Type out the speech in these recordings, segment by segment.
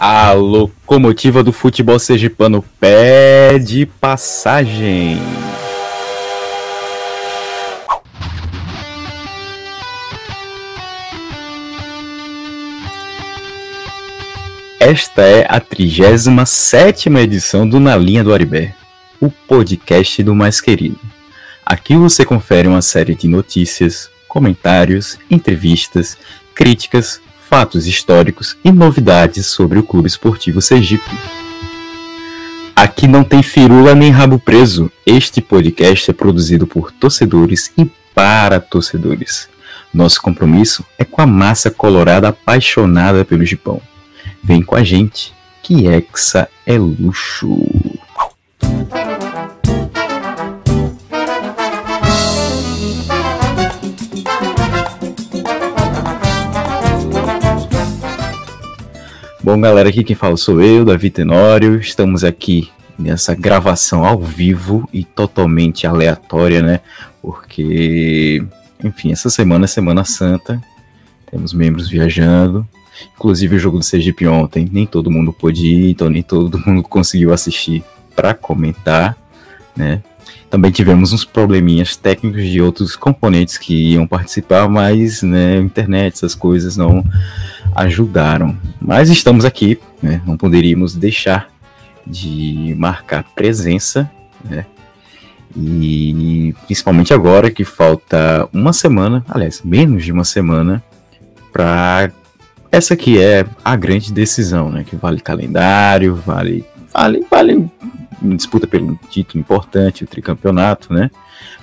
A locomotiva do futebol sergipano pede passagem. Esta é a 37 edição do Na Linha do Aribé, o podcast do mais querido. Aqui você confere uma série de notícias, comentários, entrevistas, críticas, fatos históricos e novidades sobre o Clube Esportivo Sergipe. Aqui não tem firula nem rabo preso. Este podcast é produzido por torcedores e para torcedores. Nosso compromisso é com a massa colorada apaixonada pelo Gipão. Vem com a gente, que Hexa é luxo. Bom, galera, aqui quem fala sou eu, Davi Tenório. Estamos aqui nessa gravação ao vivo e totalmente aleatória, né? Porque, enfim, essa semana é Semana Santa, temos membros viajando. Inclusive o jogo do Sergipe ontem, nem todo mundo pôde ir, então nem todo mundo conseguiu assistir para comentar, né? Também tivemos uns probleminhas técnicos de outros componentes que iam participar, mas, né, internet, essas coisas não ajudaram. Mas estamos aqui, né? não poderíamos deixar de marcar presença, né? E principalmente agora que falta uma semana, aliás, menos de uma semana, para essa que é a grande decisão, né? Que vale calendário, vale, vale, vale disputa pelo título importante, o tricampeonato, né?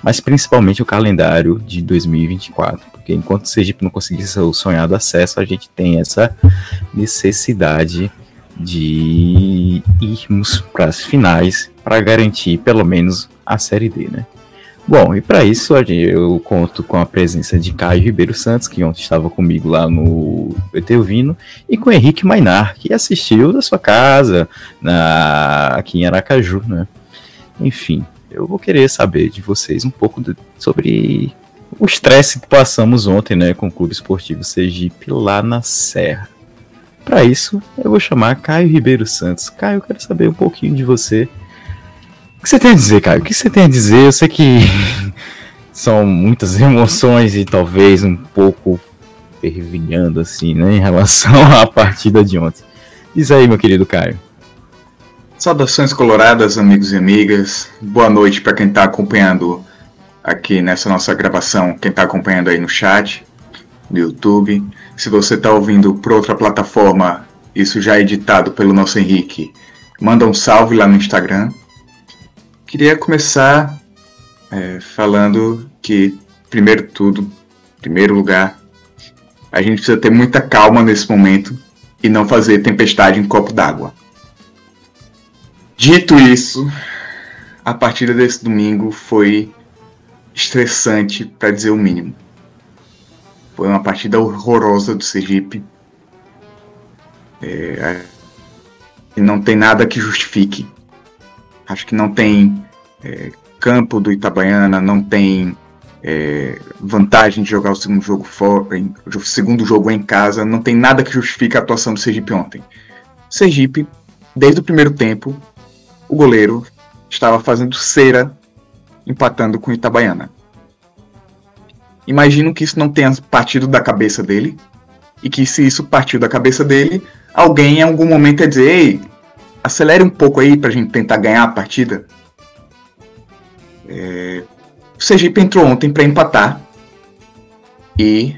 Mas principalmente o calendário de 2024 porque enquanto o Sergipe não conseguir o sonhado acesso, a gente tem essa necessidade de irmos para as finais para garantir pelo menos a Série D, né? Bom, e para isso eu conto com a presença de Caio Ribeiro Santos, que ontem estava comigo lá no Etelvino, e com Henrique Mainar, que assistiu da sua casa na, aqui em Aracaju, né? Enfim, eu vou querer saber de vocês um pouco de, sobre o estresse que passamos ontem, né, com o Clube Esportivo Sergipe lá na Serra. Para isso, eu vou chamar Caio Ribeiro Santos. Caio, eu quero saber um pouquinho de você. O que você tem a dizer, Caio? O que você tem a dizer? Eu sei que são muitas emoções e talvez um pouco fervilhando assim, né, em relação à partida de ontem. Diz aí, meu querido Caio. Saudações coloradas, amigos e amigas. Boa noite para quem está acompanhando aqui nessa nossa gravação, quem está acompanhando aí no chat, no YouTube. Se você está ouvindo por outra plataforma, isso já é editado pelo nosso Henrique, manda um salve lá no Instagram. Queria começar é, falando que, primeiro tudo, primeiro lugar, a gente precisa ter muita calma nesse momento e não fazer tempestade em copo d'água. Dito isso, a partida desse domingo foi estressante, para dizer o mínimo. Foi uma partida horrorosa do Sergipe. É, não tem nada que justifique. Acho que não tem é, campo do Itabaiana, não tem é, vantagem de jogar o segundo jogo fora, o segundo jogo em casa, não tem nada que justifique a atuação do Sergipe ontem. Sergipe, desde o primeiro tempo, o goleiro estava fazendo cera empatando com Itabaiana. Imagino que isso não tenha partido da cabeça dele, e que se isso partiu da cabeça dele, alguém em algum momento ia dizer: Ei, acelere um pouco aí pra gente tentar ganhar a partida. É... O Sergipe entrou ontem para empatar e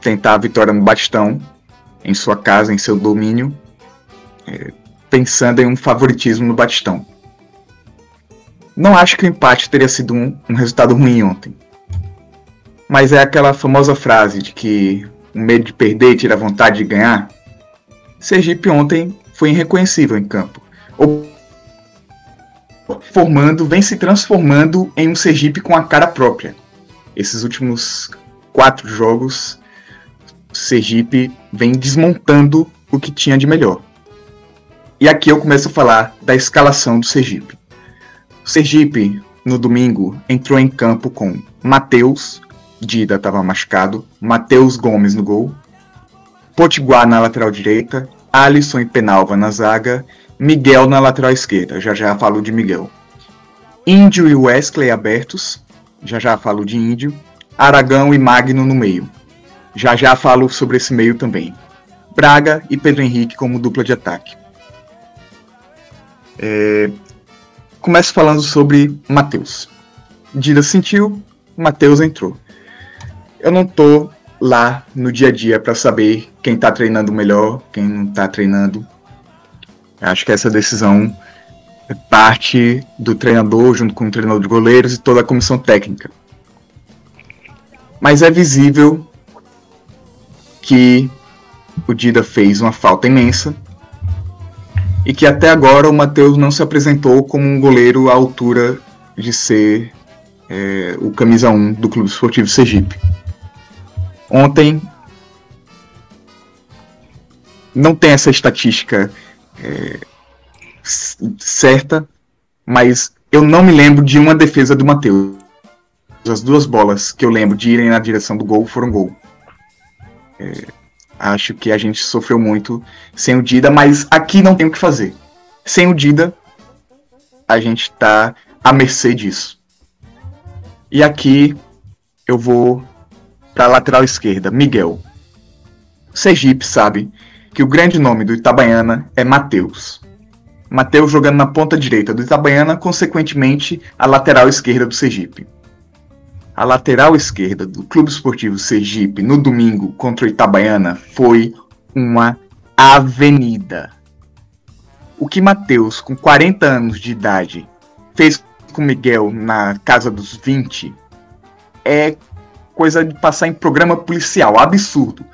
tentar a vitória no Batistão, em sua casa, em seu domínio, é... pensando em um favoritismo no Batistão. Não acho que o empate teria sido um, um resultado ruim ontem. Mas é aquela famosa frase de que o medo de perder tira a vontade de ganhar. Sergipe ontem foi irreconhecível em campo. O formando, vem se transformando em um Sergipe com a cara própria. Esses últimos quatro jogos, Sergipe vem desmontando o que tinha de melhor. E aqui eu começo a falar da escalação do Sergipe. Sergipe, no domingo, entrou em campo com Matheus, Dida estava machucado, Matheus Gomes no gol, Potiguar na lateral direita, Alisson e Penalva na zaga, Miguel na lateral esquerda, já já falo de Miguel. Índio e Wesley abertos, já já falo de Índio. Aragão e Magno no meio, já já falo sobre esse meio também. Braga e Pedro Henrique como dupla de ataque. É... Começo falando sobre Matheus. Dida sentiu, Matheus entrou. Eu não tô lá no dia a dia para saber quem tá treinando melhor, quem não tá treinando. Acho que essa decisão é parte do treinador, junto com o treinador de goleiros e toda a comissão técnica. Mas é visível que o Dida fez uma falta imensa e que até agora o Matheus não se apresentou como um goleiro à altura de ser é, o camisa 1 do Clube Esportivo Sergipe. Ontem não tem essa estatística é, certa, mas eu não me lembro de uma defesa do Matheus. As duas bolas que eu lembro de irem na direção do gol foram gol. É, acho que a gente sofreu muito sem o Dida, mas aqui não tem o que fazer. Sem o Dida, a gente tá à mercê disso. E aqui eu vou para lateral esquerda, Miguel. Sergipe sabe que o grande nome do Itabaiana é Matheus. Matheus jogando na ponta direita do Itabaiana, consequentemente a lateral esquerda do Sergipe. A lateral esquerda do Clube Esportivo Sergipe no domingo contra o Itabaiana foi uma avenida. O que Matheus, com 40 anos de idade, fez com Miguel na casa dos 20 é coisa de passar em programa policial, absurdo.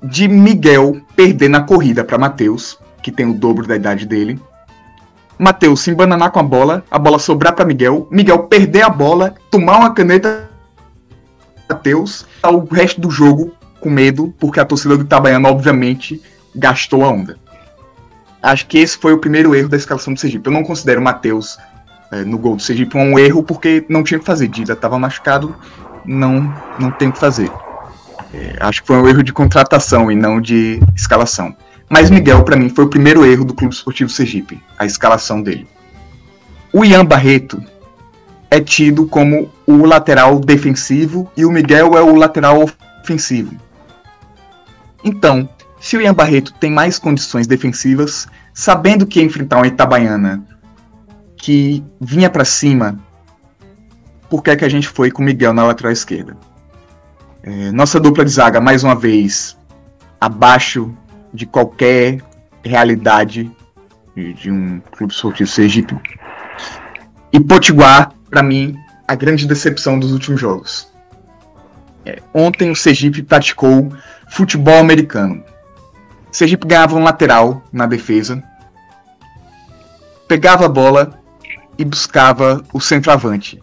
De Miguel perder na corrida para Matheus, que tem o dobro da idade dele. Matheus se embananar com a bola, a bola sobrar para Miguel, Miguel perder a bola, tomar uma caneta Matheus, tá o resto do jogo com medo, porque a torcida do Itabaiana obviamente gastou a onda. Acho que esse foi o primeiro erro da escalação do Sergipe. Eu não considero o Matheus é, no gol do Sergipe um erro porque não tinha que fazer. Dida estava machucado, não, não tem o que fazer. É, acho que foi um erro de contratação e não de escalação. Mas Miguel, para mim, foi o primeiro erro do Clube Esportivo Sergipe, a escalação dele. O Ian Barreto é tido como o lateral defensivo e o Miguel é o lateral ofensivo. Então, se o Ian Barreto tem mais condições defensivas, sabendo que enfrentar uma Itabaiana que vinha para cima, por que, é que a gente foi com o Miguel na lateral esquerda? É, nossa dupla de zaga, mais uma vez, abaixo de qualquer realidade de, de um clube esportivo Sergipe. E Potiguar, para mim, a grande decepção dos últimos jogos. É, ontem o Sergipe praticou futebol americano. O Sergipe ganhava um lateral na defesa, pegava a bola e buscava o centroavante.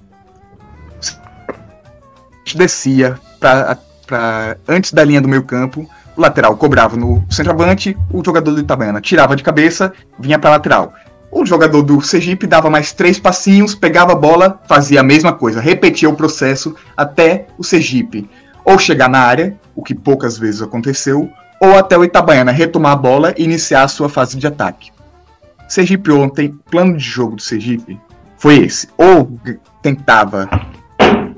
Descia para antes da linha do meio campo, o lateral cobrava no centroavante, o jogador do Itabaiana tirava de cabeça, vinha para lateral. O jogador do Sergipe dava mais três passinhos, pegava a bola, fazia a mesma coisa, repetia o processo até o Sergipe ou chegar na área, o que poucas vezes aconteceu, ou até o Itabaiana retomar a bola e iniciar a sua fase de ataque. Sergipe ontem, plano de jogo do Sergipe foi esse. Ou tentava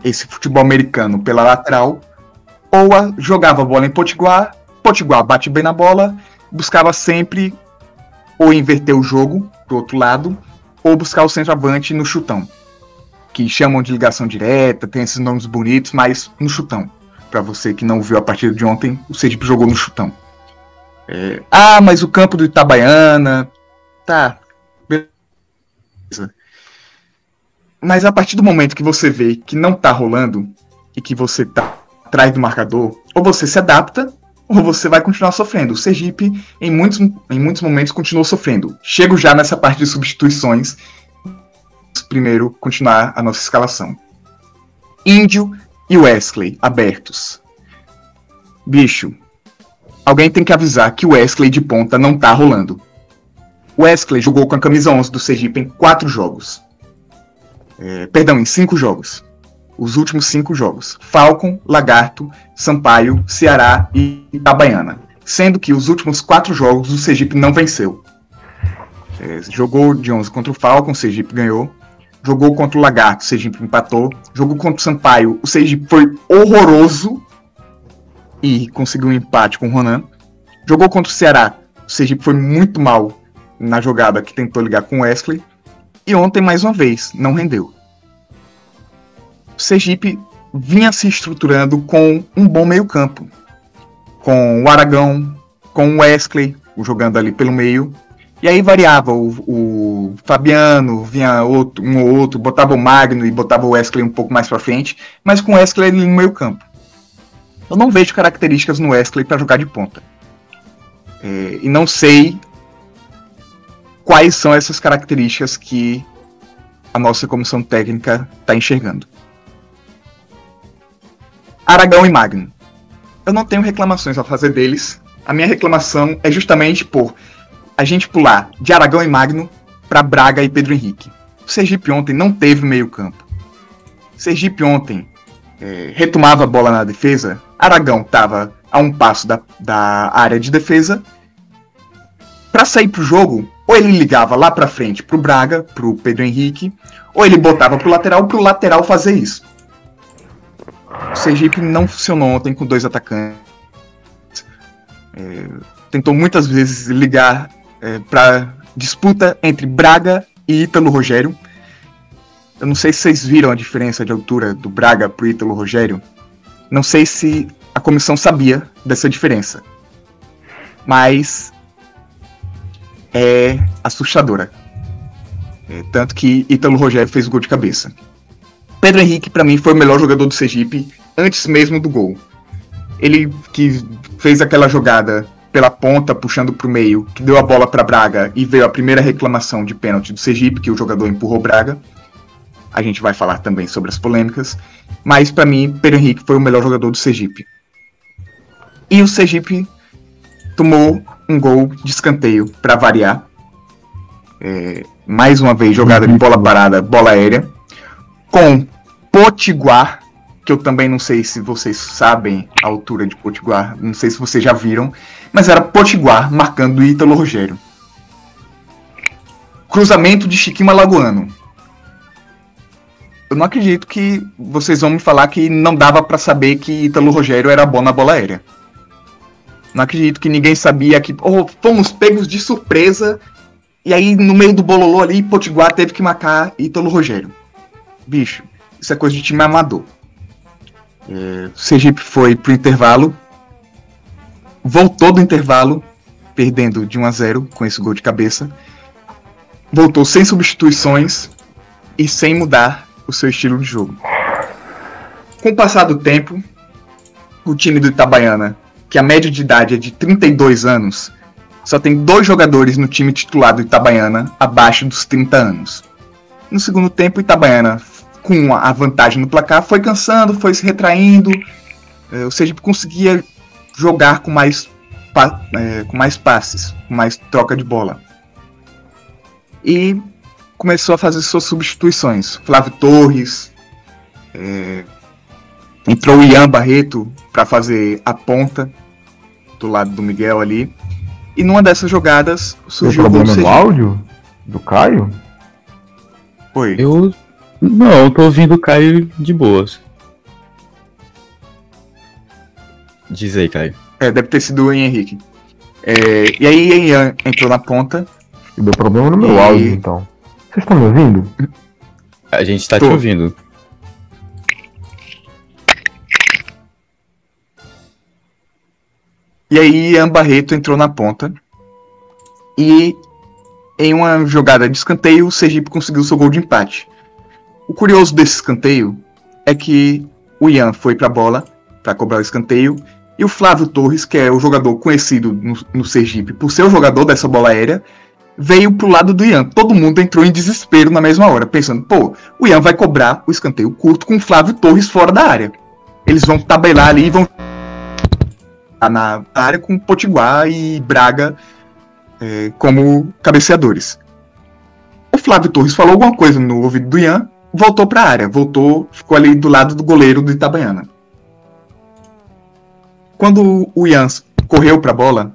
esse futebol americano pela lateral, ou jogava a bola em Potiguar, Potiguar bate bem na bola, buscava sempre ou inverter o jogo pro outro lado, ou buscar o centroavante no chutão. Que chamam de ligação direta, tem esses nomes bonitos, mas no chutão. Para você que não viu a partida de ontem, o Sergipe jogou no chutão. É, ah, mas o campo do Itabaiana Tá, beleza. Mas a partir do momento que você vê que não tá rolando e que você tá atrás do marcador, ou você se adapta ou você vai continuar sofrendo. O Sergipe, em muitos, em muitos momentos, continuou sofrendo. Chego já nessa parte de substituições. Primeiro, continuar a nossa escalação. Índio e Wesley abertos. Bicho, alguém tem que avisar que o Wesley de ponta não tá rolando. Wesley jogou com a camisa 11 do Sergipe em quatro jogos. É, perdão, em cinco jogos. Os últimos cinco jogos. Falcon, Lagarto, Sampaio, Ceará e Itabaiana. sendo que os últimos quatro jogos o Sergipe não venceu. É, jogou de 11 contra o Falcon, o Sergipe ganhou. Jogou contra o Lagarto, o Sergipe empatou. Jogou contra o Sampaio, o Sergipe foi horroroso e conseguiu um empate com o Ronan. Jogou contra o Ceará, o Sergipe foi muito mal na jogada que tentou ligar com o Wesley. E ontem, mais uma vez, não rendeu. O Sergipe vinha se estruturando com um bom meio-campo. Com o Aragão, com o Wesley jogando ali pelo meio. E aí variava o, o Fabiano, vinha outro, um ou outro, botava o Magno e botava o Wesley um pouco mais para frente, mas com o Wesley ali no meio-campo. Eu não vejo características no Wesley para jogar de ponta. É, e não sei quais são essas características que a nossa comissão técnica está enxergando. Aragão e Magno. Eu não tenho reclamações a fazer deles. A minha reclamação é justamente por a gente pular de Aragão e Magno para Braga e Pedro Henrique. O Sergipe ontem não teve meio campo. Sergipe ontem é, retomava a bola na defesa. Aragão estava a um passo da, da área de defesa. Para sair pro jogo, ou ele ligava lá para frente pro Braga, pro Pedro Henrique, ou ele botava pro lateral pro lateral fazer isso. O Sergipe não funcionou ontem com dois atacantes. É, tentou muitas vezes ligar é, para disputa entre Braga e Ítalo Rogério. Eu não sei se vocês viram a diferença de altura do Braga pro Ítalo Rogério. Não sei se a comissão sabia dessa diferença. Mas é assustadora. É, tanto que Ítalo Rogério fez gol de cabeça. Pedro Henrique, para mim, foi o melhor jogador do Sergipe antes mesmo do gol. Ele que fez aquela jogada pela ponta, puxando para o meio, que deu a bola para Braga e veio a primeira reclamação de pênalti do Sergipe, que o jogador empurrou Braga. A gente vai falar também sobre as polêmicas. Mas para mim, Pedro Henrique foi o melhor jogador do Sergipe. E o Sergipe tomou um gol de escanteio para variar. É, mais uma vez, jogada de bola parada, bola aérea. Com Potiguar que eu também não sei se vocês sabem a altura de Potiguar, não sei se vocês já viram, mas era Potiguar marcando Ítalo Rogério. Cruzamento de Chiquinho Alagoano. Eu não acredito que vocês vão me falar que não dava para saber que Ítalo Rogério era bom na bola aérea. Não acredito que ninguém sabia que oh, fomos pegos de surpresa e aí no meio do bololô ali Potiguar teve que marcar Ítalo Rogério. Bicho, isso é coisa de time amador. É, Sergipe foi pro intervalo, voltou do intervalo, perdendo de 1 a 0 com esse gol de cabeça. Voltou sem substituições e sem mudar o seu estilo de jogo. Com o passar do tempo, o time do Itabaiana, que a média de idade é de 32 anos, só tem dois jogadores no time titular do Itabaiana abaixo dos 30 anos. No segundo tempo, o Itabaiana com a vantagem no placar, foi cansando, foi se retraindo, é, ou seja, conseguia jogar com mais, é, com mais passes, com mais troca de bola. E começou a fazer suas substituições. Flávio Torres, é, entrou o Ian Barreto para fazer a ponta do lado do Miguel ali. E numa dessas jogadas surgiu o problema no áudio do Caio? Oi. Eu não, tô ouvindo o Caio de boas. Diz aí, Caio. É, deve ter sido o Henrique. É, e aí Ian entrou na ponta. E deu problema no meu e... áudio, então. Vocês estão me ouvindo? A gente tá Tô. te ouvindo. E aí Ian Barreto entrou na ponta. E em uma jogada de escanteio, o Sergipe conseguiu seu gol de empate. O curioso desse escanteio é que o Ian foi para a bola para cobrar o escanteio e o Flávio Torres, que é o jogador conhecido no, no Sergipe por ser o jogador dessa bola aérea, veio pro lado do Ian. Todo mundo entrou em desespero na mesma hora, pensando, pô, o Ian vai cobrar o escanteio curto com o Flávio Torres fora da área. Eles vão tabelar ali e vão na área com Potiguar e Braga é, como cabeceadores. O Flávio Torres falou alguma coisa no ouvido do Ian voltou para a área, voltou, ficou ali do lado do goleiro do Itabaiana. Quando o Ian correu para a bola,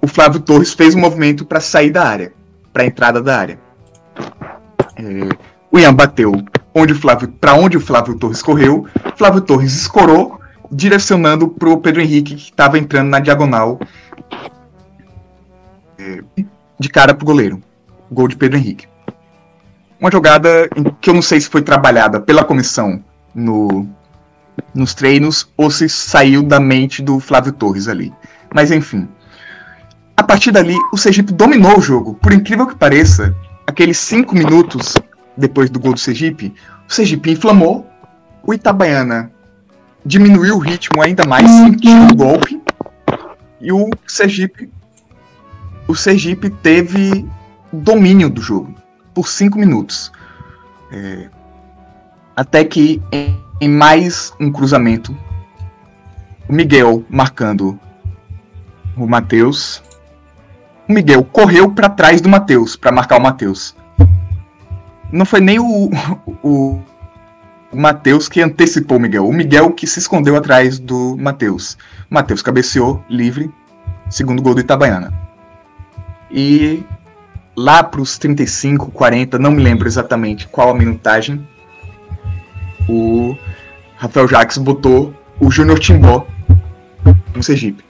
o Flávio Torres fez um movimento para sair da área, para a entrada da área. É, o Ian bateu onde o Flávio, para onde o Flávio Torres correu. Flávio Torres escorou, direcionando para o Pedro Henrique que estava entrando na diagonal é, de cara para o goleiro. Gol de Pedro Henrique. Uma jogada que eu não sei se foi trabalhada pela comissão no, nos treinos ou se saiu da mente do Flávio Torres ali. Mas enfim. A partir dali, o Sergipe dominou o jogo. Por incrível que pareça, aqueles cinco minutos depois do gol do Sergipe, o Sergipe inflamou, o Itabaiana diminuiu o ritmo ainda mais, sentiu o golpe, e o Sergipe o Sergipe teve domínio do jogo por cinco minutos. É, até que em, em mais um cruzamento, o Miguel marcando o Matheus. O Miguel correu para trás do Matheus para marcar o Matheus. Não foi nem o, o, o Matheus que antecipou o Miguel. O Miguel que se escondeu atrás do Matheus. Matheus cabeceou livre, segundo gol do Itabaiana. E lá para os 35, 40, não me lembro exatamente qual a minutagem, o Rafael Jacques botou o Júnior Timbó no Sergipe.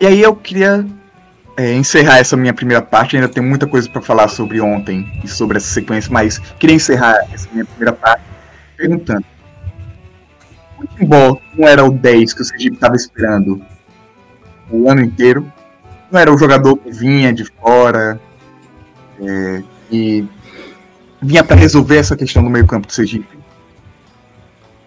E aí eu queria é, encerrar essa minha primeira parte. Ainda tem muita coisa para falar sobre ontem e sobre essa sequência, mas queria encerrar essa minha primeira parte perguntando: o Timbó não era o 10 que o Sergipe estava esperando o ano inteiro? Não era o jogador que vinha de fora é, e vinha para resolver essa questão do meio-campo do Sergipe?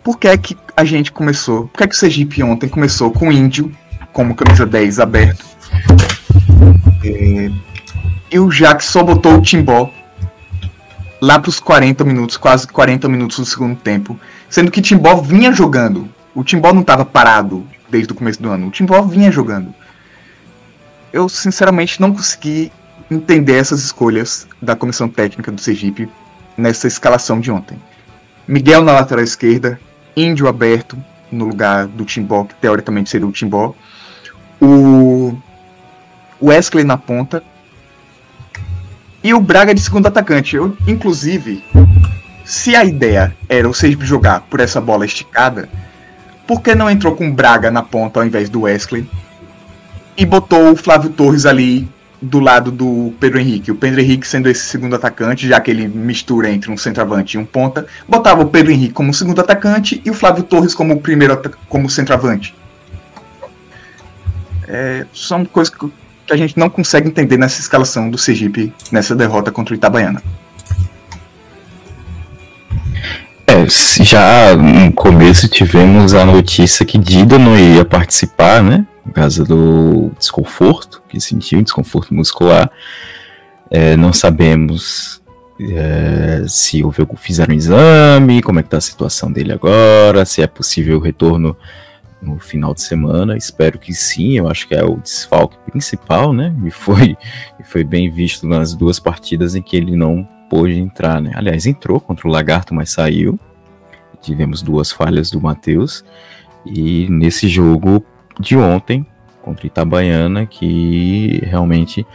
Por que é que a gente começou? Por que é que o Sergipe ontem começou com o Índio como camisa 10 aberto? É, e o Jack só botou o Timbó lá para os 40 minutos, quase 40 minutos do segundo tempo, sendo que Timbó vinha jogando. O Timbó não estava parado desde o começo do ano. O Timbó vinha jogando. Eu sinceramente não consegui entender essas escolhas da comissão técnica do Sergipe nessa escalação de ontem. Miguel na lateral esquerda, Índio aberto no lugar do Timbó, que teoricamente seria o Timbó. O Wesley na ponta e o Braga de segundo atacante. Eu, inclusive, se a ideia era o Sergipe jogar por essa bola esticada, por que não entrou com o Braga na ponta ao invés do Wesley? E botou o Flávio Torres ali do lado do Pedro Henrique. O Pedro Henrique sendo esse segundo atacante, já que ele mistura entre um centroavante e um ponta, botava o Pedro Henrique como segundo atacante e o Flávio Torres como primeiro como centroavante. É, são coisas que a gente não consegue entender nessa escalação do Sergipe nessa derrota contra o Itabaiana. É, já no começo tivemos a notícia que Dida não ia participar, né? Por causa do desconforto, que sentiu, desconforto muscular. É, não sabemos é, se houve, fizeram um exame, como é que tá a situação dele agora, se é possível o retorno no final de semana. Espero que sim, eu acho que é o desfalque principal, né? E foi, e foi bem visto nas duas partidas em que ele não pôde entrar, né? Aliás, entrou contra o Lagarto, mas saiu. Tivemos duas falhas do Matheus. E nesse jogo de ontem, contra Itabaiana, que realmente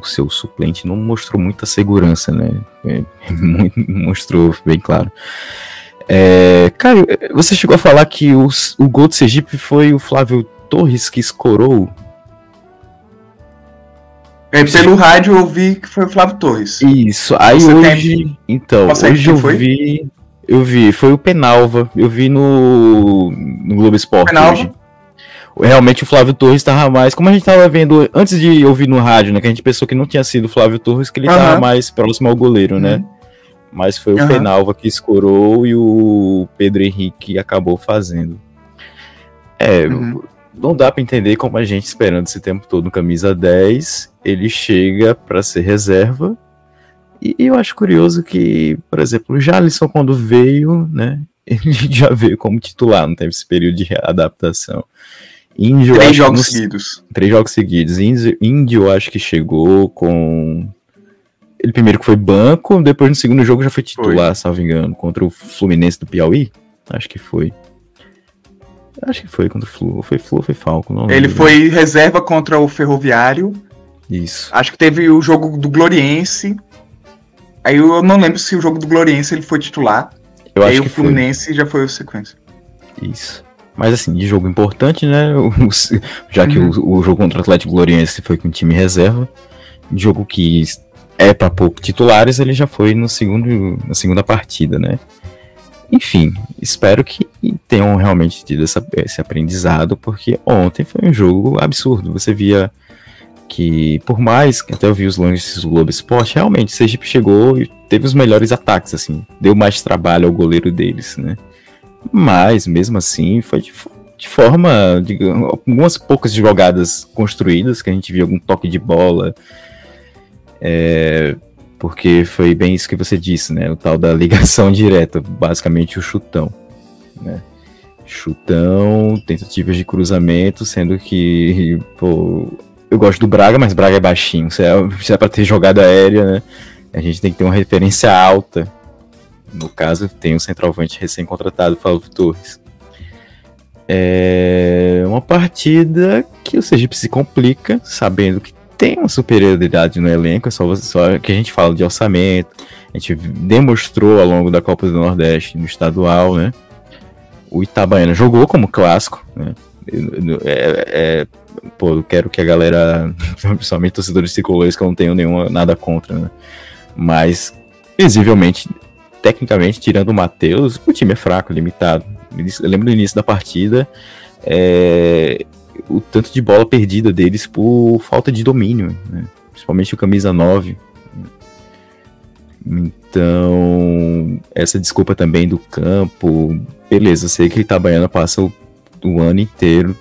o seu suplente não mostrou muita segurança, né? É, mostrou bem claro. É, Caio, você chegou a falar que o gol do Sergipe foi o Flávio Torres que escorou? É, pelo rádio eu vi que foi o Flávio Torres. Isso, aí você hoje. Tem... Então, hoje eu foi? vi. Eu vi, foi o Penalva. Eu vi no, no Globo Esporte Penalva? hoje. Realmente o Flávio Torres estava mais. Como a gente estava vendo antes de ouvir no rádio, né? Que a gente pensou que não tinha sido o Flávio Torres, que ele estava uhum. mais próximo ao goleiro, né? Uhum mas foi uhum. o Penalva que escorou e o Pedro Henrique acabou fazendo. É, uhum. não dá para entender como a gente esperando esse tempo todo no camisa 10, ele chega para ser reserva. E eu acho curioso que, por exemplo, o Jalisson quando veio, né, ele já veio como titular, não teve esse período de adaptação. Índio, três jogos seguidos. Três jogos seguidos. Índio, Índio, acho que chegou com ele primeiro que foi banco, depois no segundo jogo já foi titular, foi. salvo engano, contra o Fluminense do Piauí. Acho que foi. Acho que foi contra o Flu. Foi Flu ou foi Falco? Não Ele lembro. foi reserva contra o Ferroviário. Isso. Acho que teve o jogo do Gloriense. Aí eu não lembro se o jogo do Gloriense ele foi titular. Eu aí acho o que foi. Fluminense já foi o sequência. Isso. Mas assim, de jogo importante, né? Já que Uhum. o, o jogo contra o Atlético Gloriense foi com time reserva. Jogo que é para pouco titulares, ele já foi no segundo, na segunda partida, né? Enfim, espero que tenham realmente tido essa- esse aprendizado, porque ontem foi um jogo absurdo. Você via que, por mais que até eu vi os lances do Globo Esporte, realmente o Sergipe chegou e teve os melhores ataques, assim. Deu mais trabalho ao goleiro deles, né? Mas, mesmo assim, foi de, de forma, digamos, algumas poucas jogadas construídas, que a gente viu algum toque de bola, é, porque foi bem isso que você disse, né? O tal da ligação direta, basicamente o chutão, né? Chutão, tentativas de cruzamento, sendo que, pô, eu gosto do Braga, mas Braga é baixinho, se é, se é ter jogada aérea, né? A gente tem que ter uma referência alta. No caso, tem um centroavante recém-contratado, Flávio Torres. É uma partida que o Sergipe se complica, sabendo que tem uma superioridade no elenco, é só, só que a gente fala de orçamento, a gente demonstrou ao longo da Copa do Nordeste, no estadual, né? O Itabaiana jogou como clássico, né? É, é, pô, eu quero que a galera, principalmente torcedores tricolores, que eu não tenho nenhuma, nada contra, né? Mas, visivelmente, tecnicamente, tirando o Matheus, o time é fraco, limitado. Eu lembro do início da partida, é, o tanto de bola perdida deles por falta de domínio, né? principalmente o camisa 9. Então, essa desculpa também do campo, beleza, sei que Itabaiana passa o, o ano inteiro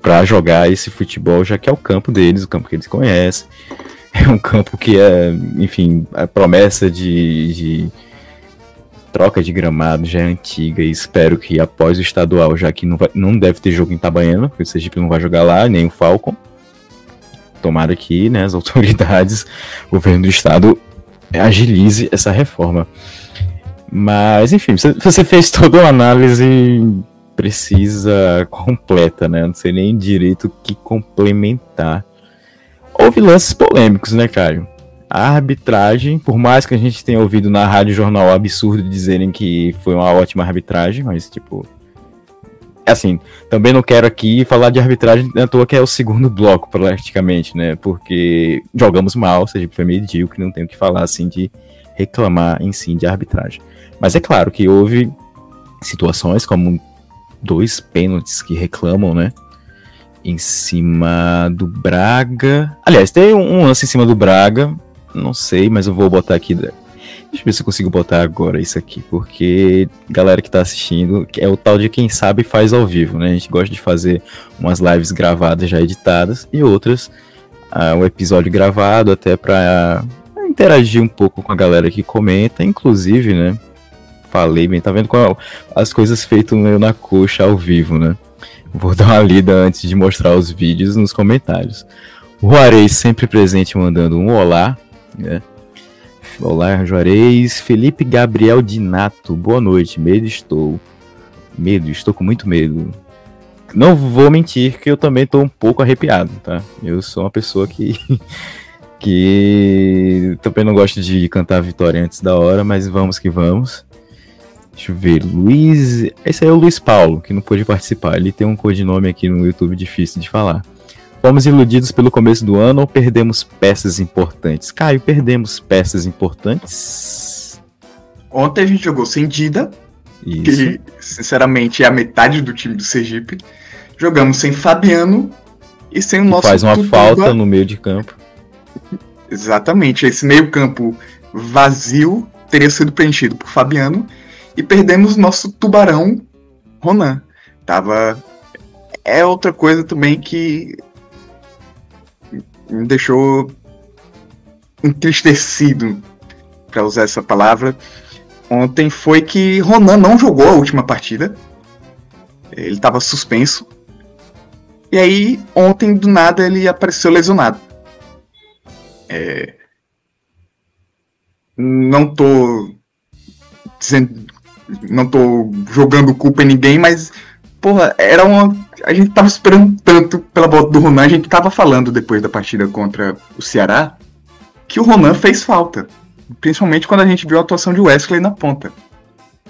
para jogar esse futebol, já que é o campo deles, o campo que eles conhecem. É um campo que é, enfim, a promessa de, de troca de gramado já é antiga e espero que após o estadual, já que não, vai, não deve ter jogo em Itabaiana, porque o Sergipe não vai jogar lá, nem o Falcon. Tomara que né, as autoridades, o governo do estado, agilize essa reforma. Mas, enfim, você, fez toda uma análise precisa, completa, né? Não sei nem direito o que complementar. Houve lances polêmicos, né, Caio? A arbitragem, por mais que a gente tenha ouvido na Rádio Jornal absurdo dizerem que foi uma ótima arbitragem, mas, tipo. Assim, também não quero aqui falar de arbitragem à toa que é o segundo bloco, praticamente, né? Porque jogamos mal, seja, foi medíocre, não tenho o que falar, assim, de reclamar em si de arbitragem. Mas é claro que houve situações como dois pênaltis que reclamam, né? Em cima do Braga. Aliás, tem um lance em cima do Braga. Não sei, mas eu vou botar aqui. Deixa eu ver se eu consigo botar agora isso aqui. Porque, galera que tá assistindo, é o tal de quem sabe faz ao vivo, né? A gente gosta de fazer umas lives gravadas já editadas e outras, uh, um episódio gravado até pra interagir um pouco com a galera que comenta. Inclusive, né? Falei bem, tá vendo qual as coisas feitas meio na coxa ao vivo, né? Vou dar uma lida antes de mostrar os vídeos nos comentários. O Juarez sempre presente mandando um olá. Né? Olá, Juarez. Felipe Gabriel Dinato, boa noite. Medo estou. Medo, estou com muito medo. Não vou mentir que eu também estou um pouco arrepiado, tá? Eu sou uma pessoa que. que também não gosto de cantar vitória antes da hora, mas vamos que vamos. Deixa eu ver, Luiz. Esse aí é o Luiz Paulo, que não pôde participar. Ele tem um codinome aqui no YouTube difícil de falar. Fomos iludidos pelo começo do ano ou perdemos peças importantes? Caio, perdemos peças importantes? Ontem a gente jogou sem Dida, Isso. que sinceramente é a metade do time do Sergipe. Jogamos sem Fabiano e sem o Que nosso faz uma Tutuba. falta no meio de campo. Exatamente, esse meio-campo vazio teria sido preenchido por Fabiano e perdemos nosso tubarão Ronan. Tava é outra coisa também que me deixou entristecido, para usar essa palavra. Ontem foi que Ronan não jogou a última partida. Ele estava suspenso. E aí, ontem, do nada, ele apareceu lesionado. É... Não tô dizendo. Não tô jogando culpa em ninguém, mas porra, era uma. A gente tava esperando tanto pela volta do Ronan, a gente tava falando depois da partida contra o Ceará que o Ronan fez falta. Principalmente quando a gente viu a atuação de Wesley na ponta.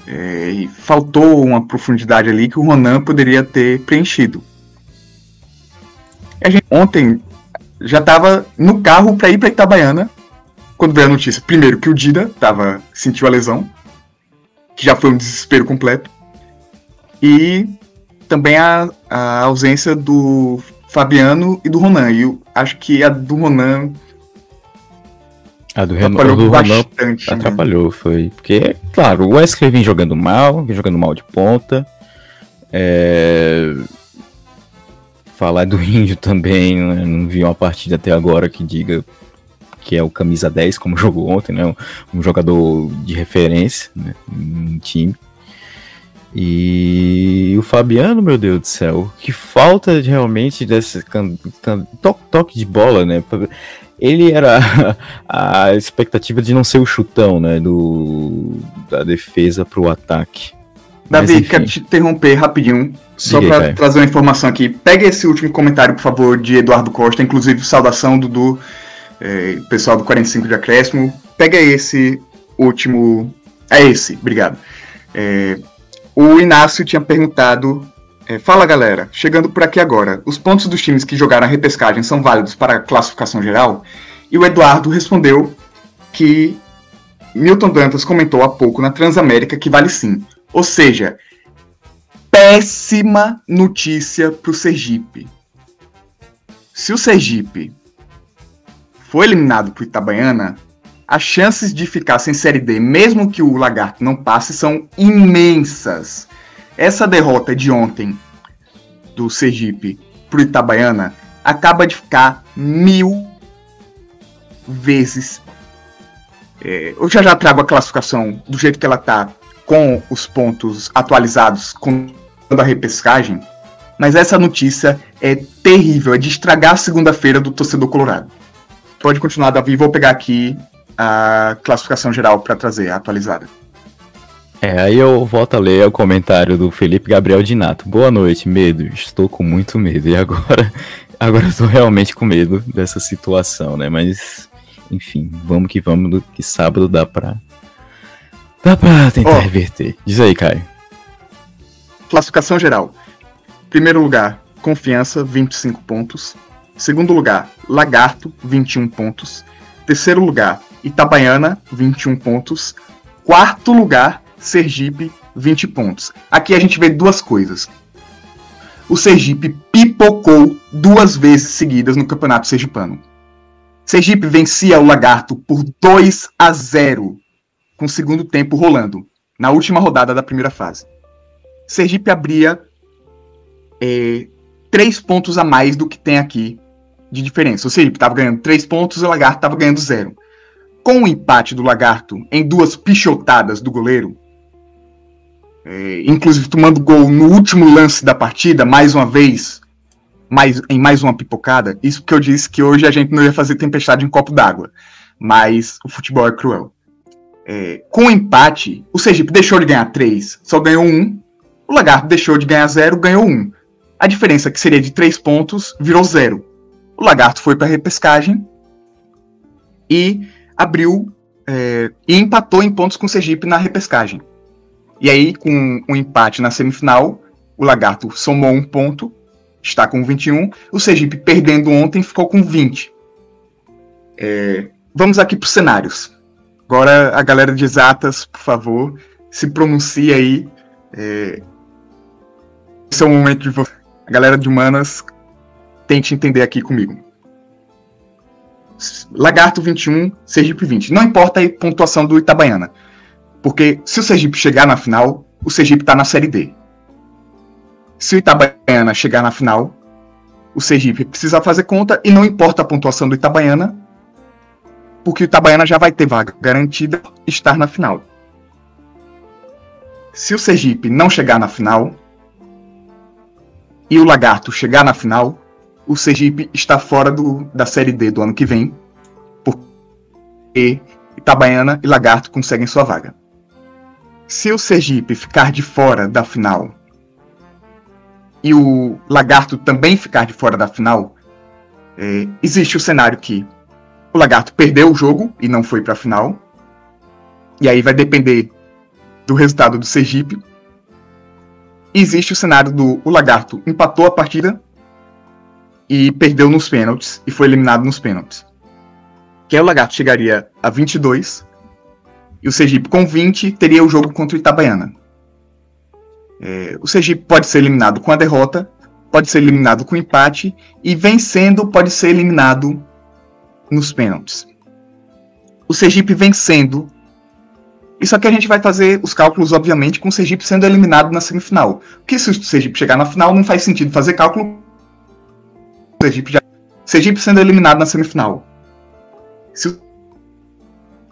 É, e faltou uma profundidade ali que o Ronan poderia ter preenchido. A gente, ontem já estava no carro para ir para Itabaiana quando veio a notícia. Primeiro que o Dida tava, sentiu a lesão, que já foi um desespero completo. E também a, a ausência do Fabiano e do Ronan. E eu acho que a do Ronan a do, atrapalhou do bastante, Ronan atrapalhou, né? foi. Porque, claro, o Wesley vem jogando mal, vem jogando mal de ponta. É... Falar do Índio também, né? não vi uma partida até agora que diga que é o camisa 10, como jogou ontem, né? Um, um jogador de referência né? um time. E o Fabiano, meu Deus do céu, que falta realmente desse toque, toque de bola, né? ele era a expectativa de não ser o chutão, né, do da defesa para o ataque. Davi, quero te interromper rapidinho, só para trazer uma informação aqui. Pega esse último comentário, por favor, de Eduardo Costa, inclusive saudação Dudu, é, pessoal do 45 de acréscimo. Pega esse último. É esse, obrigado. É, o Inácio tinha perguntado é, fala galera, chegando por aqui agora. Os pontos dos times que jogaram a repescagem são válidos para a classificação geral? E o Eduardo respondeu que Milton Dantas comentou há pouco na Transamérica que vale sim. Ou seja, péssima notícia para o Sergipe. Se o Sergipe for eliminado por Itabaiana, as chances de ficar sem Série D, mesmo que o Lagarto não passe, são imensas. Essa derrota de ontem do Sergipe pro Itabaiana acaba de ficar mil vezes. É, eu já já trago a classificação do jeito que ela tá, com os pontos atualizados, com a repescagem. Mas essa notícia é terrível, é de estragar a segunda-feira do torcedor colorado. Pode continuar, Davi, vou pegar aqui a classificação geral para trazer atualizada. É, aí eu volto a ler o comentário do Felipe Gabriel de Nato. Boa noite, medo. Estou com muito medo. E agora, agora estou realmente com medo dessa situação, né? Mas, enfim, vamos que vamos, que sábado dá pra. Dá pra tentar oh. reverter. Diz aí, Caio. Classificação geral. Primeiro lugar, Confiança, 25 pontos. Segundo lugar, Lagarto, 21 pontos. Terceiro lugar, Itabaiana, 21 pontos. Quarto lugar, Sergipe, 20 pontos. Aqui a gente vê duas coisas. O Sergipe pipocou duas vezes seguidas no Campeonato Sergipano. Sergipe vencia o Lagarto por 2 a 0, com o segundo tempo rolando, na última rodada da primeira fase. Sergipe abria é, três pontos a mais do que tem aqui de diferença. O Sergipe estava ganhando três pontos e o Lagarto estava ganhando zero. Com o empate do Lagarto em duas pichotadas do goleiro, é, inclusive tomando gol no último lance da partida, mais uma vez, mais, em mais uma pipocada. Isso porque eu disse que hoje a gente não ia fazer tempestade em copo d'água. Mas o futebol é cruel. É, com o empate, o Sergipe deixou de ganhar 3, só ganhou 1. O Lagarto deixou de ganhar 0, ganhou 1. A diferença que seria de 3 pontos virou 0. O Lagarto foi para a repescagem e abriu é, e empatou em pontos com o Sergipe na repescagem. E aí, com um empate na semifinal, o Lagarto somou um ponto, está com 21. O Sergipe, perdendo ontem, ficou com 20. É, vamos aqui para os cenários. Agora, a galera de exatas, por favor, se pronuncie aí. É, esse é o momento de você. A galera de humanas, tente entender aqui comigo. Lagarto 21, Sergipe 20. Não importa a pontuação do Itabaiana. Porque se o Sergipe chegar na final, o Sergipe está na Série D. Se o Itabaiana chegar na final, o Sergipe precisa fazer conta e não importa a pontuação do Itabaiana, porque o Itabaiana já vai ter vaga garantida estar na final. Se o Sergipe não chegar na final e o Lagarto chegar na final, o Sergipe está fora do, da Série D do ano que vem, porque Itabaiana e Lagarto conseguem sua vaga. Se o Sergipe ficar de fora da final e o Lagarto também ficar de fora da final, é, existe o cenário que o Lagarto perdeu o jogo e não foi para a final. E aí vai depender do resultado do Sergipe. Existe o cenário do o Lagarto empatou a partida e perdeu nos pênaltis e foi eliminado nos pênaltis. Que aí o Lagarto chegaria a 22 e o Sergipe com 20 teria o jogo contra o Itabaiana. É, o Sergipe pode ser eliminado com a derrota, pode ser eliminado com empate e vencendo pode ser eliminado nos pênaltis. O Sergipe vencendo. Isso aqui a gente vai fazer os cálculos, obviamente, com o Sergipe sendo eliminado na semifinal. Porque se o Sergipe chegar na final, não faz sentido fazer cálculo. Sergipe, já... Sergipe sendo eliminado na semifinal. Se o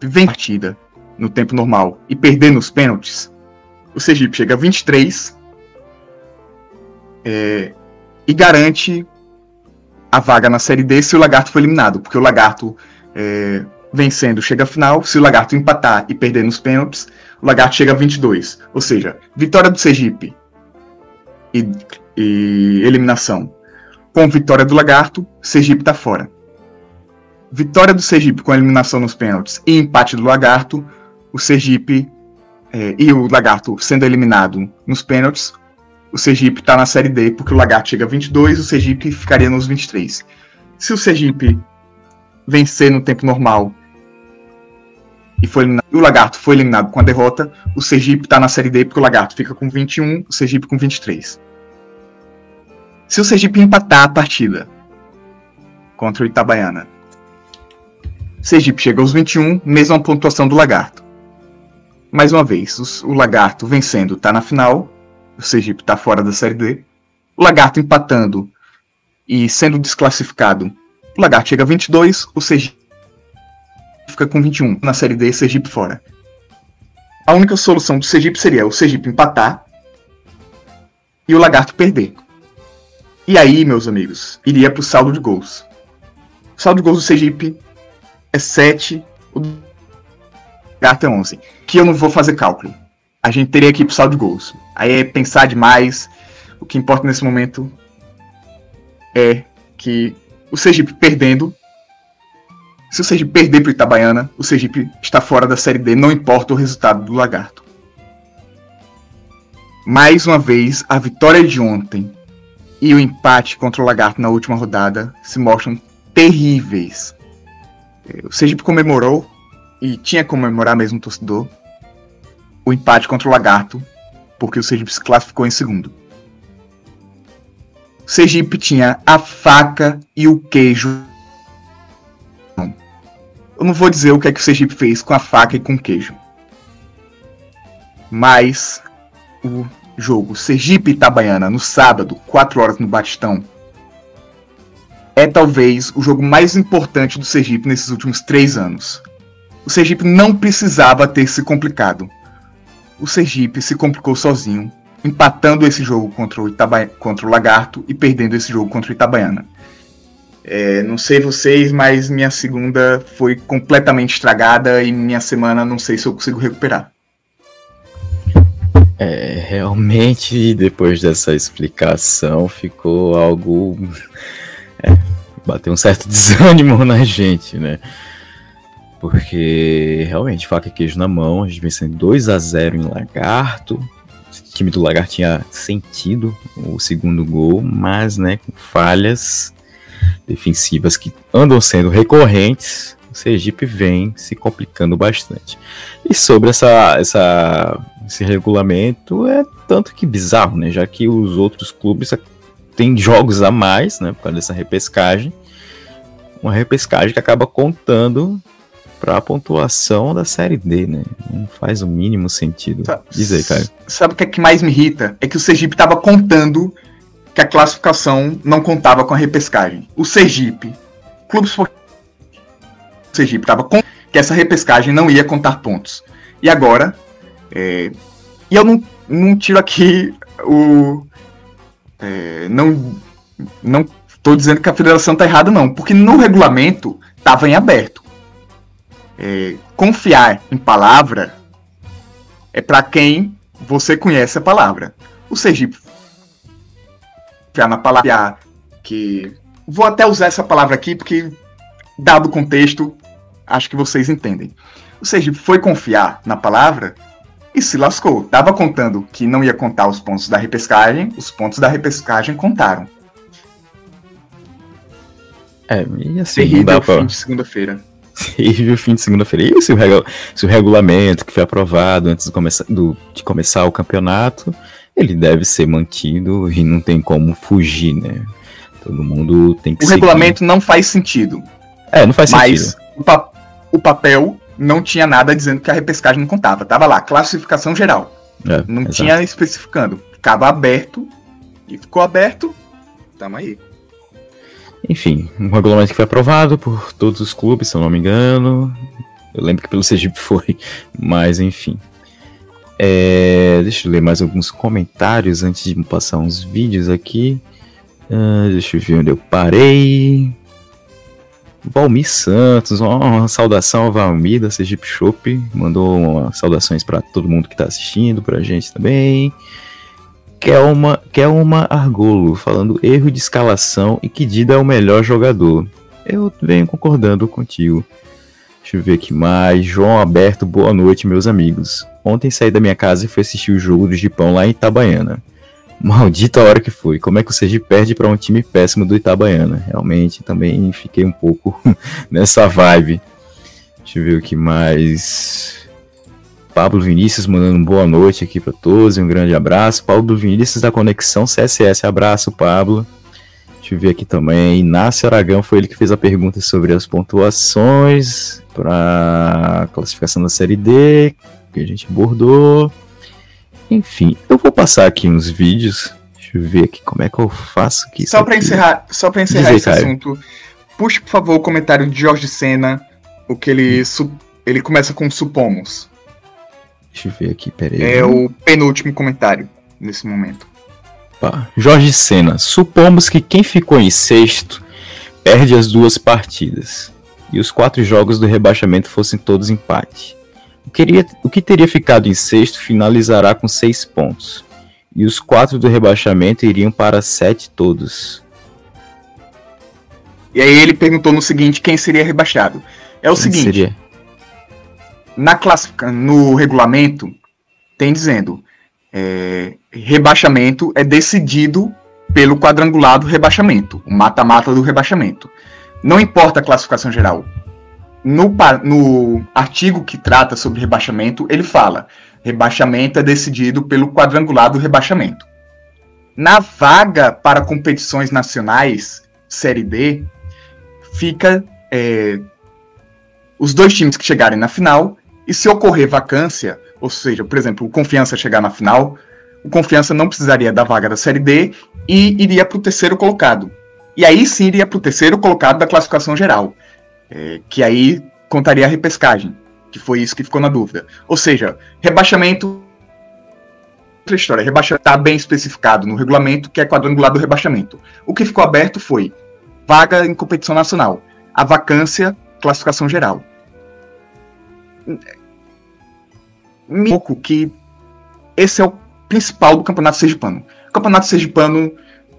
vem partida no tempo normal e perder nos pênaltis, o Sergipe chega a 23 é, e garante a vaga na Série D se o Lagarto for eliminado, porque o Lagarto é, vencendo chega à final, se o Lagarto empatar e perder nos pênaltis, o Lagarto chega a 22. Ou seja, vitória do Sergipe e, e eliminação. Com vitória do Lagarto, Sergipe está fora. Vitória do Sergipe com eliminação nos pênaltis e empate do Lagarto, o Sergipe é, e o Lagarto sendo eliminado nos pênaltis, o Sergipe está na Série D, porque o Lagarto chega a 22, o Sergipe ficaria nos 23. Se o Sergipe vencer no tempo normal e, foi e o Lagarto foi eliminado com a derrota, o Sergipe está na Série D, porque o Lagarto fica com 21, o Sergipe com 23. Se o Sergipe empatar a partida contra o Itabaiana, Sergipe chega aos 21, mesma pontuação do Lagarto mais uma vez, o, Lagarto vencendo está na final, o Sergipe está fora da Série D. O Lagarto empatando e sendo desclassificado, o Lagarto chega a 22, o Sergipe fica com 21 na Série D, Sergipe fora. A única solução do Sergipe seria o Sergipe empatar e o Lagarto perder. E aí, meus amigos, iria para o saldo de gols. O saldo de gols do Sergipe é 7, o Lagarto é 11 que eu não vou fazer cálculo. A gente teria que ir pro saldo de gols. Aí é pensar demais. O que importa nesse momento é que o Sergipe perdendo. Se o Sergipe perder pro Itabaiana, o Sergipe está fora da Série D, não importa o resultado do Lagarto. Mais uma vez, a vitória de ontem e o empate contra o Lagarto na última rodada se mostram terríveis. O Sergipe comemorou e tinha que comemorar mesmo o torcedor, o empate contra o Lagarto, porque o Sergipe se classificou em segundo. O Sergipe tinha a faca e o queijo. Eu não vou dizer o que é que o Sergipe fez com a faca e com o queijo. Mas o jogo Sergipe Itabaiana no sábado, 4 horas no Batistão, é talvez o jogo mais importante do Sergipe nesses últimos três anos o Sergipe não precisava ter se complicado. O Sergipe se complicou sozinho, empatando esse jogo contra o, Itaba... contra o Lagarto e perdendo esse jogo contra o Itabaiana. É, não sei vocês, mas minha segunda foi completamente estragada e minha semana não sei se eu consigo recuperar. É, realmente, depois dessa explicação, ficou algo. É, bateu um certo desânimo na gente, né? Porque realmente, faca e queijo na mão, a gente vencendo 2 a 0 em Lagarto. O time do Lagarto tinha sentido o segundo gol, mas né, com falhas defensivas que andam sendo recorrentes, o Sergipe vem se complicando bastante. E sobre essa, essa, esse regulamento é tanto que bizarro, né? Já que os outros clubes têm jogos a mais, né? Por causa dessa repescagem. Uma repescagem que acaba contando para a pontuação da série D, né? Não faz o mínimo sentido. Sabe, Diz aí, cara. Sabe o que, é que mais me irrita? É que o Sergipe estava contando que a classificação não contava com a repescagem. O Sergipe, Clube Esportivo Sergipe, estava com que essa repescagem não ia contar pontos. E agora, é, e eu não, não tiro aqui o. É, não, não tô dizendo que a federação tá errada, não, porque no regulamento estava em aberto é, confiar em palavra é para quem você conhece a palavra. O Sergipe confiar na palavra que vou até usar essa palavra aqui porque dado o contexto, acho que vocês entendem. O Sergipe foi confiar na palavra e se lascou. Tava contando que não ia contar os pontos da repescagem, os pontos da repescagem contaram. É, e assim, Terrível fim pra... de segunda-feira. Terrível fim de segunda-feira. E se o, regu... se o regulamento que foi aprovado antes do de começar o campeonato, ele deve ser mantido e não tem como fugir, né? Todo mundo tem que O seguir. regulamento não faz sentido. É, não faz mas sentido. Mas o, pa... o papel não tinha nada dizendo que a repescagem não contava. Tava lá, classificação geral. É, não exato. tinha especificando. Ficava aberto e ficou aberto. Tamo aí. Enfim, um regulamento que foi aprovado por todos os clubes, se eu não me engano. Eu lembro que pelo Sergipe foi, mas enfim. É, deixa eu ler mais alguns comentários antes de passar uns vídeos aqui. Uh, deixa eu ver onde eu parei. Valmir Santos, uma saudação ao Valmir da Sergipe Shop. Mandou saudações para todo mundo que está assistindo, para a gente também. Kelma, Kelma Argolo, falando erro de escalação e que Dida é o melhor jogador. Eu venho concordando contigo. Deixa eu ver aqui mais. João Aberto, boa noite, meus amigos. Ontem saí da minha casa e fui assistir o jogo do Gipão lá em Itabaiana. Maldita hora que foi. Como é que o Sergipe perde para um time péssimo do Itabaiana? Realmente também fiquei um pouco nessa vibe. Deixa eu ver o que mais. Pablo Vinícius mandando boa noite aqui para todos um grande abraço. Pablo Vinícius da Conexão CSS, abraço, Pablo. Deixa eu ver aqui também. Inácio Aragão foi ele que fez a pergunta sobre as pontuações para classificação da Série D, que a gente abordou. Enfim, eu vou passar aqui uns vídeos. Deixa eu ver aqui como é que eu faço aqui. Só para encerrar, só para encerrar Dizer, esse assunto, puxe por favor o comentário de Jorge Senna, o que ele ele começa com supomos. Deixa eu ver aqui, peraí. É o penúltimo comentário nesse momento. Pá. Jorge Senna. Supomos que quem ficou em sexto perde as duas partidas e os quatro jogos do rebaixamento fossem todos empate. O, queria, o que teria ficado em sexto finalizará com seis pontos. E os quatro do rebaixamento iriam para sete todos. E aí ele perguntou no seguinte quem seria rebaixado. É o quem seguinte. Seria? na classifica, no regulamento tem dizendo é, rebaixamento é decidido pelo quadrangular do rebaixamento, o mata-mata do rebaixamento. Não importa a classificação geral. No, no artigo que trata sobre rebaixamento, ele fala: rebaixamento é decidido pelo quadrangular do rebaixamento. Na vaga para competições nacionais, Série D, fica é, os dois times que chegarem na final e se ocorrer vacância, ou seja, por exemplo, o Confiança chegar na final, o Confiança não precisaria da vaga da Série D e iria para o terceiro colocado. E aí sim iria para o terceiro colocado da classificação geral, é, que aí contaria a repescagem, que foi isso que ficou na dúvida. Ou seja, rebaixamento. Outra história, rebaixamento está bem especificado no regulamento, que é quadrangular do rebaixamento. O que ficou aberto foi vaga em competição nacional, a vacância, classificação geral um pouco que esse é o principal do Campeonato Sergipano. O Campeonato Sergipano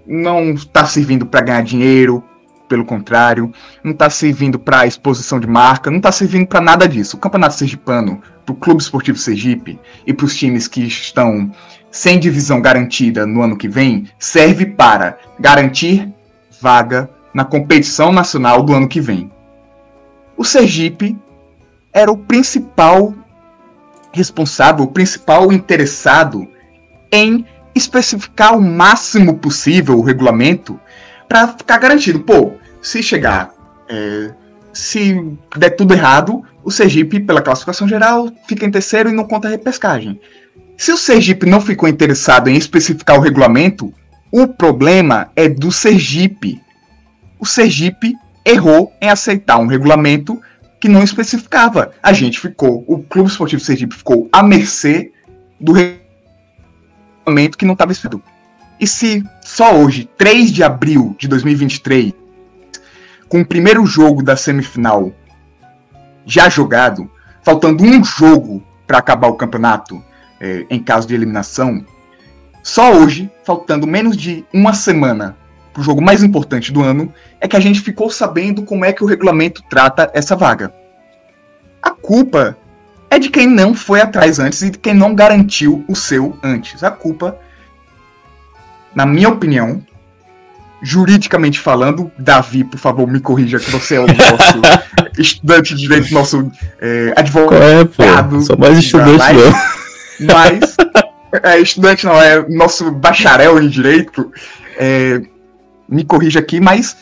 não está servindo para ganhar dinheiro, pelo contrário, não está servindo para exposição de marca, não está servindo para nada disso. O Campeonato Sergipano, para o Clube Esportivo Sergipe e para os times que estão sem divisão garantida no ano que vem, serve para garantir vaga na competição nacional do ano que vem. O Sergipe era o principal responsável, o principal interessado em especificar o máximo possível o regulamento para ficar garantido. Pô, se chegar, é, se der tudo errado, o Sergipe, pela classificação geral, fica em terceiro e não conta a repescagem. Se o Sergipe não ficou interessado em especificar o regulamento, o problema é do Sergipe. O Sergipe errou em aceitar um regulamento que não especificava. A gente ficou, o Clube Esportivo Sergipe ficou à mercê do regulamento que não estava escrito. E se só hoje, 3 de abril de 2023, com o primeiro jogo da semifinal já jogado, faltando um jogo para acabar o campeonato, é, em caso de eliminação, Só hoje, faltando menos de uma semana para o jogo mais importante do ano, é que a gente ficou sabendo como é que o regulamento trata essa vaga. A culpa é de quem não foi atrás antes e de quem não garantiu o seu antes. A culpa, na minha opinião, juridicamente falando, Davi, por favor, me corrija que você é o nosso estudante de direito, nosso é, advogado. É, sou mais estudante mas, mas é, estudante não, é nosso bacharel em direito. É, me corrija aqui, mas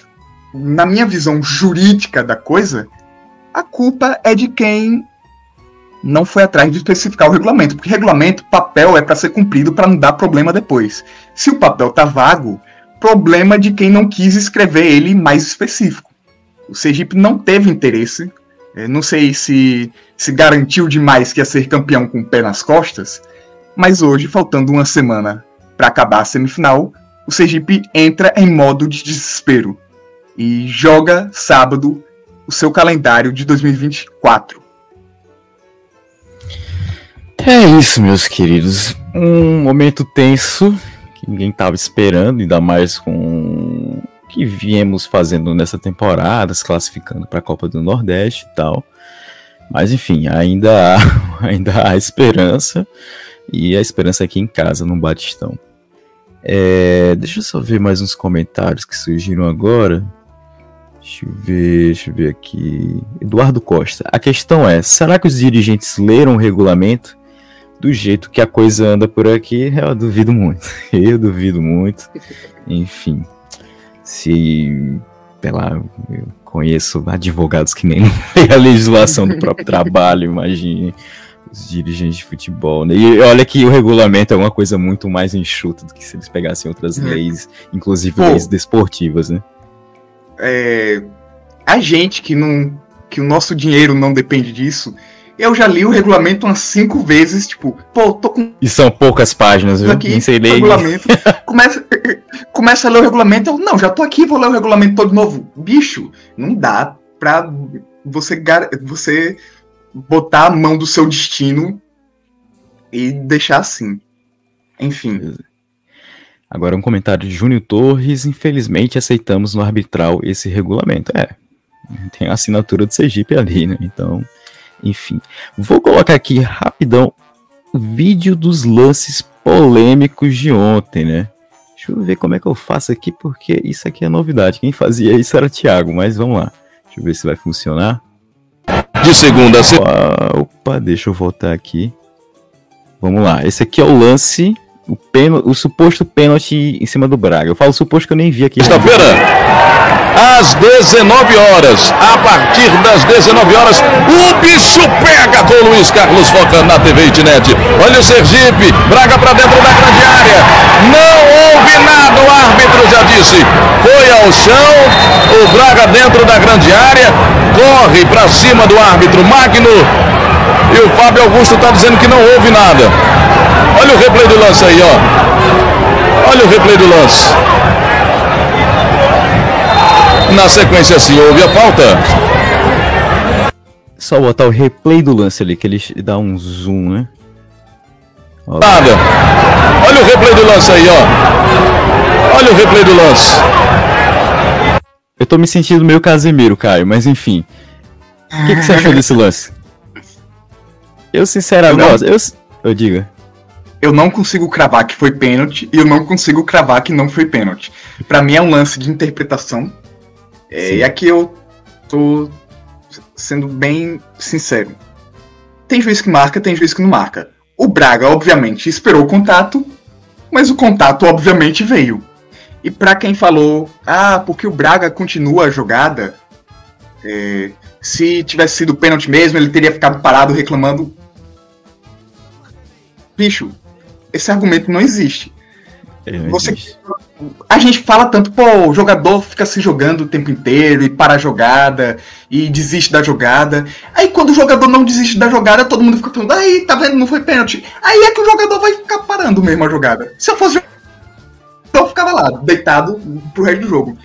na minha visão jurídica da coisa, a culpa é de quem não foi atrás de especificar o regulamento, porque regulamento, papel é para ser cumprido para não dar problema depois. Se o papel tá vago, problema de quem não quis escrever ele mais específico. O Sergipe não teve interesse, é, não sei se se garantiu demais que ia ser campeão com o pé nas costas, mas hoje, faltando uma semana para acabar a semifinal, o Sergipe entra em modo de desespero e joga sábado o seu calendário de 2024. É isso, meus queridos. Um momento tenso que ninguém estava esperando, ainda mais com o que viemos fazendo nessa temporada, se classificando para a Copa do Nordeste e tal. Mas enfim, ainda há, ainda há esperança e a esperança aqui em casa, no Batistão. É, deixa eu só ver mais uns comentários que surgiram agora. Deixa eu ver, deixa eu ver aqui. Eduardo Costa. A questão é: será que os dirigentes leram o regulamento? Do jeito que a coisa anda por aqui, eu duvido muito. Eu duvido muito. Enfim, se, sei lá, eu conheço advogados que nem a legislação do próprio trabalho, imagine os dirigentes de futebol. Né? E olha que o regulamento é uma coisa muito mais enxuta do que se eles pegassem outras uhum. leis, inclusive Pô, leis desportivas, né? É, a gente que não que o nosso dinheiro não depende disso, eu já li o regulamento umas cinco vezes, tipo, pô, tô com. E são poucas páginas, viu? Aqui, Nem sei ler. Regulamento. começa, começa a ler o regulamento, eu, não, já tô aqui, vou ler o regulamento todo novo. Bicho, não dá pra você, você botar a mão do seu destino e deixar assim. Enfim. Agora um comentário de Júnior Torres. Infelizmente aceitamos no arbitral esse regulamento. É, tem a assinatura do Sergipe ali, né? Então. Enfim, vou colocar aqui rapidão o vídeo dos lances polêmicos de ontem, né? Deixa eu ver como é que eu faço aqui, porque isso aqui é novidade. Quem fazia isso era Thiago, mas vamos lá. Deixa eu ver se vai funcionar. De segunda a opa, opa, deixa eu voltar aqui. Vamos lá. Esse aqui é o lance, o, pênalti, o suposto pênalti em cima do Braga. Eu falo suposto que eu nem vi aqui. Sexta-feira às 19 horas. A partir das 19 horas, o bicho pega com Luiz Carlos focando na TV Itnet. Olha o Sergipe, Braga para dentro da grande área. Não houve nada, o árbitro já disse. Foi ao chão, o Braga dentro da grande área, corre para cima do árbitro Magno. E o Fábio Augusto está dizendo que não houve nada. Olha o replay do lance aí, ó. Olha o replay do lance. Na sequência, se houve a falta. Só botar o replay do lance ali, que ele dá um zoom, né? Olha. Nada. Olha o replay do lance aí, ó. Olha o replay do lance. Eu tô me sentindo meio Casemiro, Caio, mas enfim. O que, que, você achou desse lance? Eu sinceramente. Eu, eu, eu diga. Eu não consigo cravar que foi pênalti e eu não consigo cravar que não foi pênalti. Para mim é um lance de interpretação é, e aqui eu tô sendo bem sincero. Tem juiz que marca, tem juiz que não marca. O Braga, obviamente, esperou o contato, mas o contato, obviamente, veio. E para quem falou, ah, porque o Braga continua a jogada, é, se tivesse sido pênalti mesmo, ele teria ficado parado reclamando. Bicho, esse argumento não existe. Não Você existe a gente fala tanto, pô, o jogador fica se jogando o tempo inteiro e para a jogada e desiste da jogada. Aí quando o jogador não desiste da jogada, todo mundo fica falando, aí, tá vendo, não foi pênalti. Aí é que o jogador vai ficar parando mesmo a jogada. Se eu fosse eu ficava lá, deitado pro resto do jogo.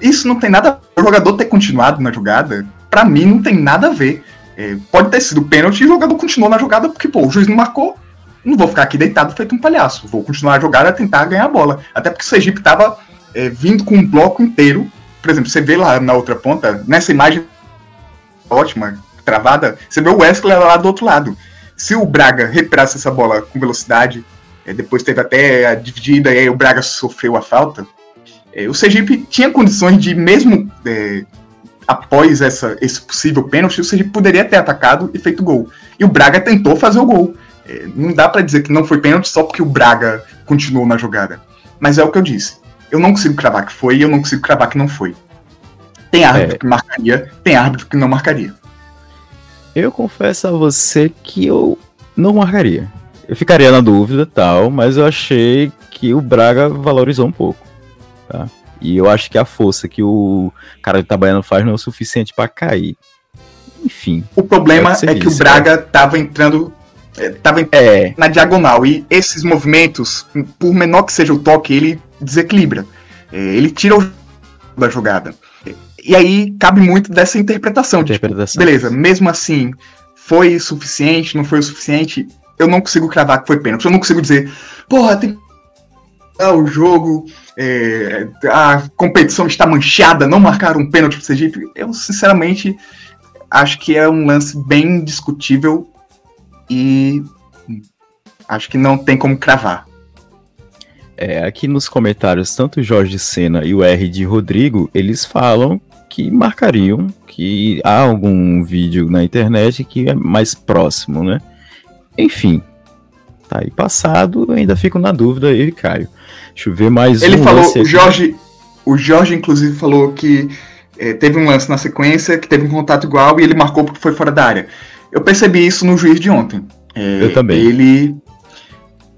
Isso não tem nada o jogador ter continuado na jogada, para mim não tem nada a ver. É, pode ter sido pênalti e o jogador continuou na jogada porque, pô, o juiz não marcou, não vou ficar aqui deitado feito um palhaço. Vou continuar a jogar a tentar ganhar a bola. Até porque o Sergipe estava é, vindo com um bloco inteiro. Por exemplo, você vê lá na outra ponta, nessa imagem ótima, travada, você vê o Wesley lá do outro lado. Se o Braga recuperasse essa bola com velocidade, é, depois teve até a dividida e aí o Braga sofreu a falta, é, o Sergipe tinha condições de, mesmo após essa, esse possível pênalti, o Sergipe poderia ter atacado e feito gol. E o Braga tentou fazer o gol. É, não dá para dizer que não foi pênalti só porque o Braga continuou na jogada. Mas é o que eu disse. Eu não consigo cravar que foi e eu não consigo cravar que não foi. Tem árbitro é. que marcaria, tem árbitro que não marcaria. Eu confesso a você que eu não marcaria. Eu ficaria na dúvida tal, mas eu achei que o Braga valorizou um pouco. Tá? E eu acho que a força que o cara do Itabaiano faz não é o suficiente para cair. Enfim. O problema é, que, é que o Braga né? tava entrando é, tava é. na diagonal. E esses movimentos, por menor que seja o toque, ele desequilibra. É, ele tira o da jogada. E aí cabe muito dessa interpretação. interpretação. De, beleza, mesmo assim, foi suficiente, não foi o suficiente. Eu não consigo cravar que foi pênalti. Eu não consigo dizer, porra, tem o jogo, é, a competição está manchada, não marcaram um pênalti pro Sergipe. Eu, sinceramente, acho que é um lance bem discutível e acho que não tem como cravar. É, aqui nos comentários, tanto o Jorge Senna e o R de Rodrigo, eles falam que marcariam que há algum vídeo na internet que é mais próximo, né? Enfim, tá aí passado, ainda fico na dúvida aí, Caio. Deixa eu ver mais Ele um falou, o Jorge, o Jorge inclusive falou que é, teve um lance na sequência que teve um contato igual e ele marcou porque foi fora da área. Eu percebi isso no juiz de ontem. É, eu também. Ele,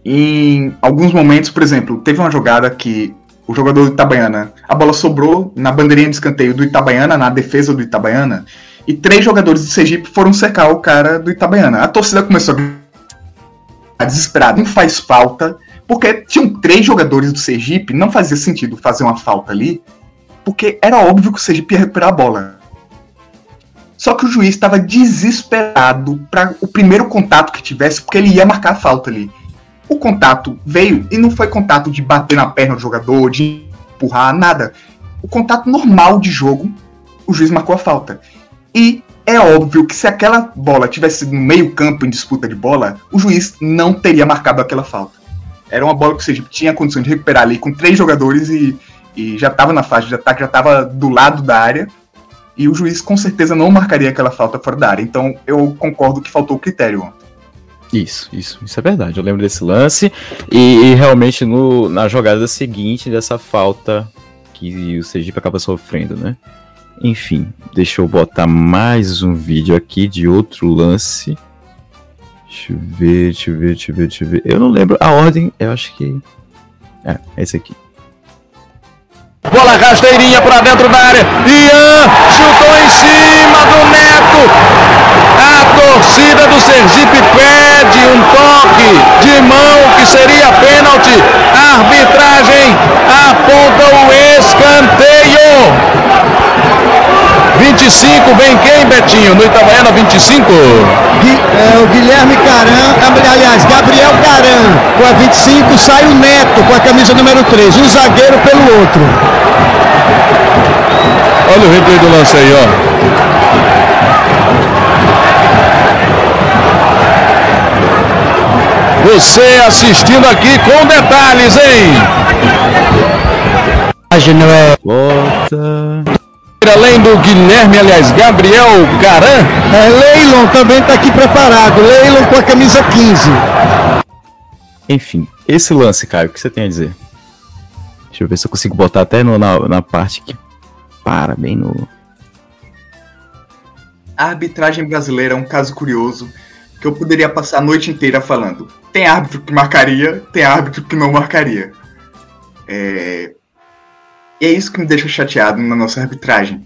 em alguns momentos, por exemplo, teve uma jogada que o jogador do Itabaiana, a bola sobrou na bandeirinha de escanteio do Itabaiana, na defesa do Itabaiana, e três jogadores do Sergipe foram cercar o cara do Itabaiana. A torcida começou a desesperada, não faz falta, porque tinham três jogadores do Sergipe, não fazia sentido fazer uma falta ali, porque era óbvio que o Sergipe ia recuperar a bola. Só que o juiz estava desesperado para o primeiro contato que tivesse, porque ele ia marcar a falta ali. O contato veio e não foi contato de bater na perna do jogador, de empurrar, nada. O contato normal de jogo, o juiz marcou a falta. E é óbvio que se aquela bola tivesse no meio-campo em disputa de bola, o juiz não teria marcado aquela falta. Era uma bola que o Sergipe tinha condição de recuperar ali com três jogadores e, e já estava na fase de ataque, já estava do lado da área e o juiz com certeza não marcaria aquela falta fora da área. Então eu concordo que faltou o critério ontem. Isso, isso, isso é verdade. Eu lembro desse lance e, e, realmente no, na jogada seguinte dessa falta que o Sergipe acaba sofrendo, né? Enfim, deixa eu botar mais um vídeo aqui de outro lance. Deixa eu ver, deixa eu ver, deixa eu ver, deixa eu ver. Eu não lembro a ordem, eu acho que. É, é esse aqui. Bola rasteirinha para dentro da área. Ian chutou em cima do Neto. A torcida do Sergipe pede um toque de mão que seria pênalti. Arbitragem aponta o escanteio. 25, vem quem, Betinho? No Itabaiana, 25? Gui, é, o Guilherme Caran, aliás, Gabriel Caran com a 25, sai o Neto com a camisa número 3, um zagueiro pelo outro. Olha o replay do lance aí, ó. Você assistindo aqui com detalhes, hein? Volta. Além do Guilherme, aliás, Gabriel Caran. É, Leilon também está aqui preparado. Leilon com a camisa 15. Enfim, esse lance, Caio, o que você tem a dizer? Deixa eu ver se eu consigo botar até no, na, na parte que para bem no. A arbitragem brasileira é um caso curioso que eu poderia passar a noite inteira falando. Tem árbitro que marcaria, tem árbitro que não marcaria. É, e é isso que me deixa chateado na nossa arbitragem.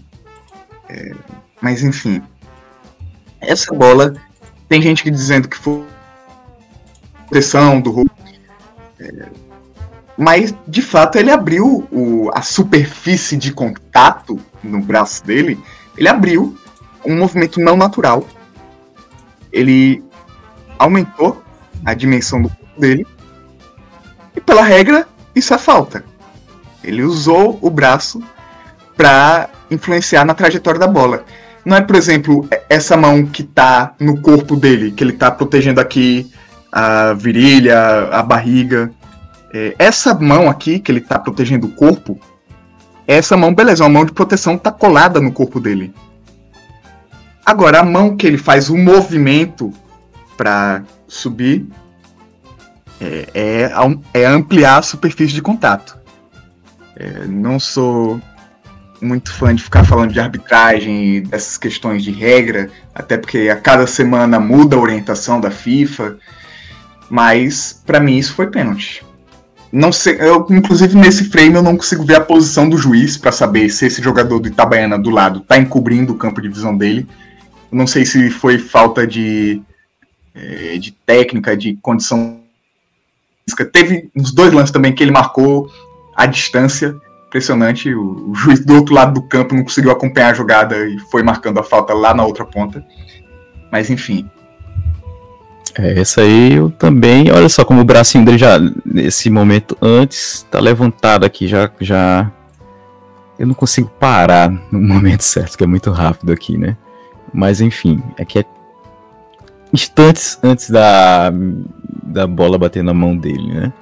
É, mas enfim. Essa bola, tem gente dizendo que foi proteção do Hulk. É, mas, de fato, ele abriu o, a superfície de contato no braço dele. Ele abriu um movimento não natural. Ele aumentou a dimensão do corpo dele. E pela regra, isso é falta. Ele usou o braço para influenciar na trajetória da bola. Não é, por exemplo, essa mão que tá no corpo dele, que ele tá protegendo aqui a virilha, a barriga. É, essa mão aqui, que ele tá protegendo o corpo, essa mão, beleza, uma mão de proteção tá colada no corpo dele. Agora, a mão que ele faz o movimento para subir é, é, é, ampliar a superfície de contato. É, não sou muito fã de ficar falando de arbitragem e dessas questões de regra, até porque a cada semana muda a orientação da FIFA, mas para mim isso foi pênalti. Não sei, eu, inclusive nesse frame eu não consigo ver a posição do juiz para saber se esse jogador do Itabaiana do lado está encobrindo o campo de visão dele. não sei se foi falta de, é, de técnica, de condição física. Teve uns dois lances também que ele marcou a distância impressionante. O, o, juiz do outro lado do campo não conseguiu acompanhar a jogada e foi marcando a falta lá na outra ponta. Mas enfim. É, essa aí eu também. Olha só como o bracinho dele já, nesse momento antes, tá levantado aqui, já. já eu não consigo parar no momento certo, que é muito rápido aqui, né? Mas enfim, aqui é instantes antes da, da bola bater na mão dele, né?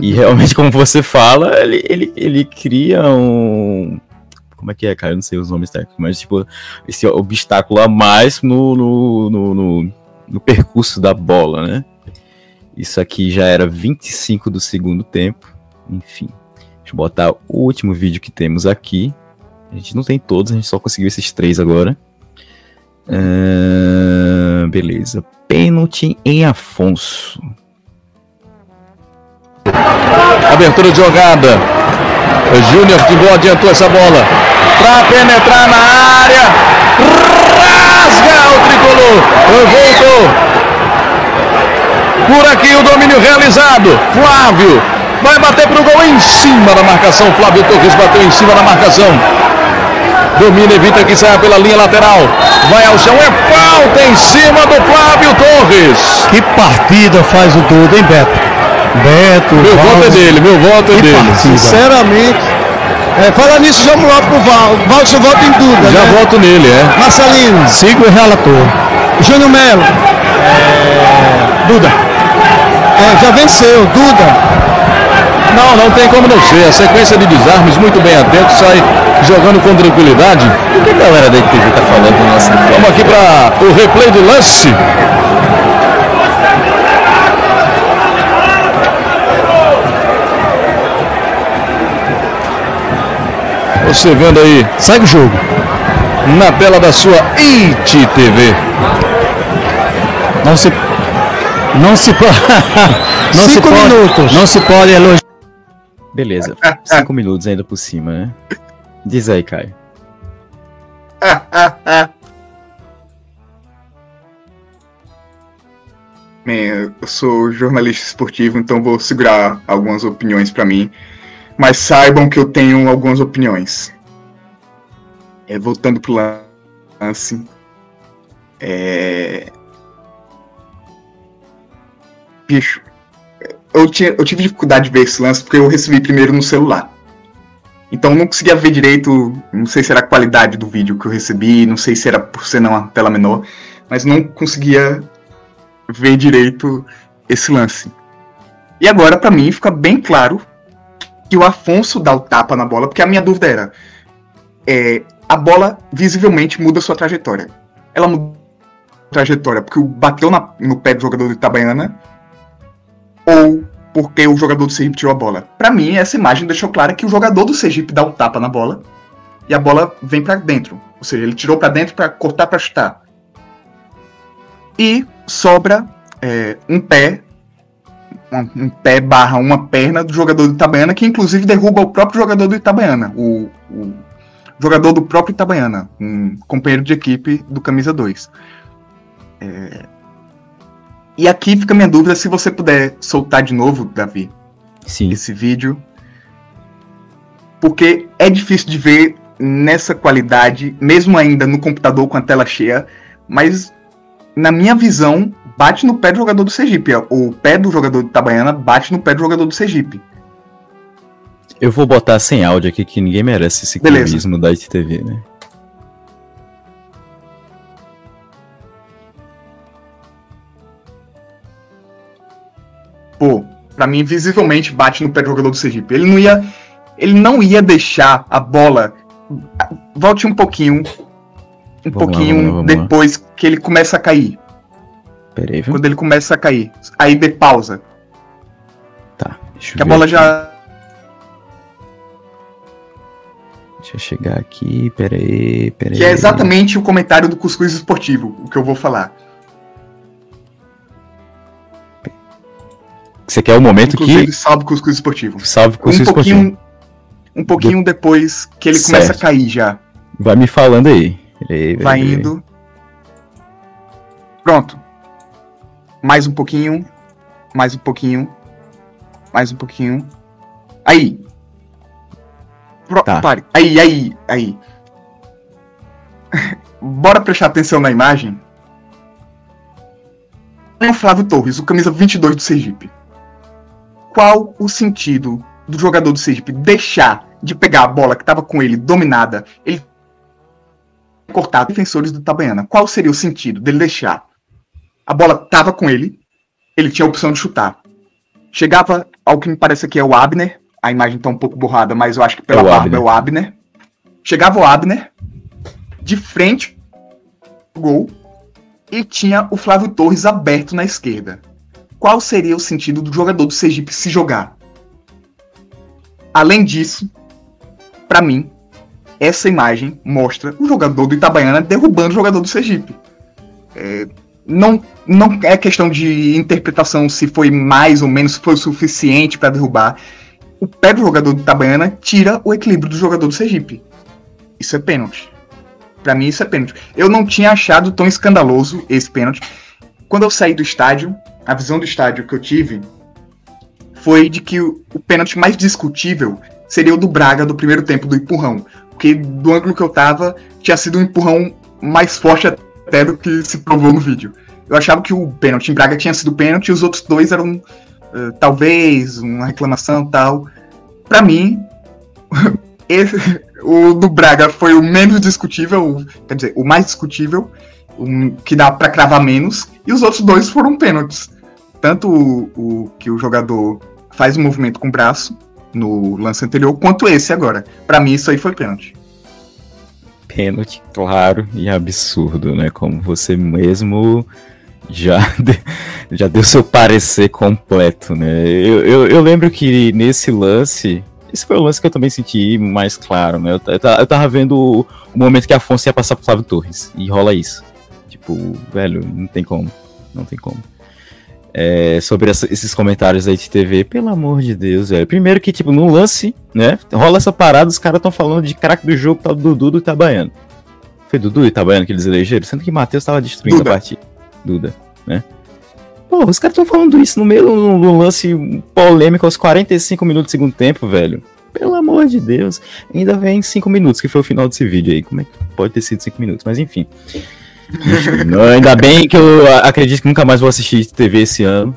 e realmente, como você fala, ele, ele, ele cria um. Como é que é, cara? Eu não sei os nomes técnicos, mas tipo, esse obstáculo a mais no, no, no, no, no percurso da bola, né? Isso aqui já era 25 do segundo tempo. Enfim. Deixa eu botar o último vídeo que temos aqui. A gente não tem todos, a gente só conseguiu esses três agora. Uh, beleza. Pênalti em Afonso. Abertura de jogada. Júnior Timbó adiantou essa bola. Para penetrar na área. Rasga o tricolor. Voltou. Por aqui o domínio realizado. Flávio. Vai bater pro gol em cima da marcação. Flávio Torres bateu em cima da marcação. Domina, evita que saia pela linha lateral. Vai ao chão, é falta em cima do Flávio Torres. Que partida faz o Duda, hein, Beto? Beto. Meu Valdo. voto é dele, meu voto é dele. Partida. Sinceramente. É, fala nisso, vamos logo pro Val. Val, seu voto em Duda. Já né? voto nele, é. Marcelino. Sigo o relator. Júnior Melo. É... Duda. É, já venceu, Duda. Não, não tem como não ser. A sequência de desarmes, muito bem atento, sai jogando com tranquilidade. O que a galera da TV tá falando do? Vamos aqui para o replay do lance. Você vendo aí. Segue o jogo. Na tela da sua IT TV. Não se. Não se pode. não Cinco se pode, minutos. Não se pode elogiar. Beleza, cinco minutos ainda por cima, né? Diz aí, Caio. Bem, eu sou jornalista esportivo, então vou segurar algumas opiniões para mim. Mas saibam que eu tenho algumas opiniões. É, voltando pro lance. É... Bicho, eu, tinha, eu tive dificuldade de ver esse lance porque eu recebi primeiro no celular. Então não conseguia ver direito, não sei se era a qualidade do vídeo que eu recebi, não sei se era por ser uma tela menor, mas não conseguia ver direito esse lance. E agora, para mim, fica bem claro que o Afonso dá o tapa na bola, porque a minha dúvida era: é, a bola visivelmente muda sua trajetória. Ela muda a trajetória porque bateu na, no pé do jogador do Itabaiana ou porque o jogador do Sergipe tirou a bola. Para mim, essa imagem deixou clara que o jogador do Sergipe dá o tapa na bola e a bola vem para dentro. Ou seja, ele tirou para dentro para cortar para chutar. E sobra é, um pé, um, pé barra uma perna do jogador do Itabaiana, que inclusive derruba o próprio jogador do Itabaiana, o, o jogador do próprio Itabaiana, um companheiro de equipe do camisa 2. É, e aqui fica minha dúvida se você puder soltar de novo, Davi, Sim. esse vídeo. Porque é difícil de ver nessa qualidade, mesmo ainda no computador com a tela cheia, mas na minha visão, bate no pé do jogador do Sergipe. O pé do jogador de Itabaiana bate no pé do jogador do Sergipe. Eu vou botar sem áudio aqui que ninguém merece esse clubismo da ITV, né? Pô, pra mim, visivelmente bate no pé do jogador do Sergipe. Ele não ia. Ele não ia deixar a bola. Volte um pouquinho. Um Vamos lá, pouquinho vamos lá, vamos lá. depois que ele começa a cair. Pera aí, viu? Quando ele começa a cair. Aí dê pausa. Tá, deixa eu Que a ver bola aqui. já. Deixa eu chegar aqui, pera aí, pera aí. Que é exatamente o comentário do Cuscuz Esportivo, o que eu vou falar. Você quer o momento Inclusive, que... salve Cuscuz Esportivo. Salve o Um esportivo. pouquinho, um pouquinho depois que ele começa Certo. a cair já. Vai me falando aí. Vai aí. indo. Pronto. Mais um pouquinho. Mais um pouquinho. Mais um pouquinho. Aí. Pro- Tá. Pare. Aí, aí, aí. Bora prestar atenção na imagem. É o Flávio Torres, o camisa 22 do Sergipe. Qual o sentido do jogador do Sergipe deixar de pegar a bola que estava com ele dominada, ele cortar defensores do Itabaiana? Qual seria o sentido dele deixar? A bola tava com ele, ele tinha a opção de chutar. Chegava ao que me parece que é o Abner, a imagem tá um pouco borrada, mas eu acho que pela É barba Abner. é o Abner. Chegava o Abner, de frente gol, e tinha o Flávio Torres aberto na esquerda. Qual seria o sentido do jogador do Sergipe se jogar? Além disso, pra mim, essa imagem mostra o jogador do Itabaiana derrubando o jogador do Sergipe. É, não, não é questão de interpretação se foi mais ou menos, se foi o suficiente pra derrubar. O pé do jogador do Itabaiana tira o equilíbrio do jogador do Sergipe. Isso é pênalti. Pra mim, isso é pênalti. Eu não tinha achado tão escandaloso esse pênalti. Quando eu saí do estádio, a visão do estádio que eu tive foi de que o, o pênalti mais discutível seria o do Braga do primeiro tempo do empurrão. Porque do ângulo que eu tava, tinha sido um empurrão mais forte até do que se provou no vídeo. Eu achava que o pênalti em Braga tinha sido pênalti e os outros dois eram eh, talvez uma reclamação tal. Pra mim, esse, o do Braga foi o menos discutível, quer dizer, o mais discutível, um, que dá pra cravar menos, e os outros dois foram pênaltis. Tanto o, o que o jogador faz o movimento com o braço no lance anterior, quanto esse agora. Pra mim, isso aí foi pênalti. Pênalti, claro e absurdo, né? Como você mesmo já, de- já deu seu parecer completo, né? Eu, eu, eu lembro que nesse lance. Esse foi o lance que eu também senti mais claro, né? Eu, eu eu tava vendo o, o momento que Afonso ia passar pro Flávio Torres. E rola isso. Tipo, velho, não tem como. Não tem como. É, sobre essa- esses comentários aí de TV, pelo amor de Deus, velho. Primeiro que, tipo, no lance, né? Rola essa parada, os caras estão falando de craque do jogo, tal, do Dudu do Itabaiano. Foi Dudu e Itabaiano que eles elegeram? Sendo que Matheus tava destruindo Duda. a partida. Duda, né? Pô, os caras estão falando isso no meio do do lance polêmico aos 45 minutos do segundo tempo, velho. Pelo amor de Deus. Ainda vem 5 minutos, que foi o final desse vídeo aí. Como é que pode ter sido 5 minutos? Mas enfim. Ainda bem que eu acredito que nunca mais vou assistir TV esse ano.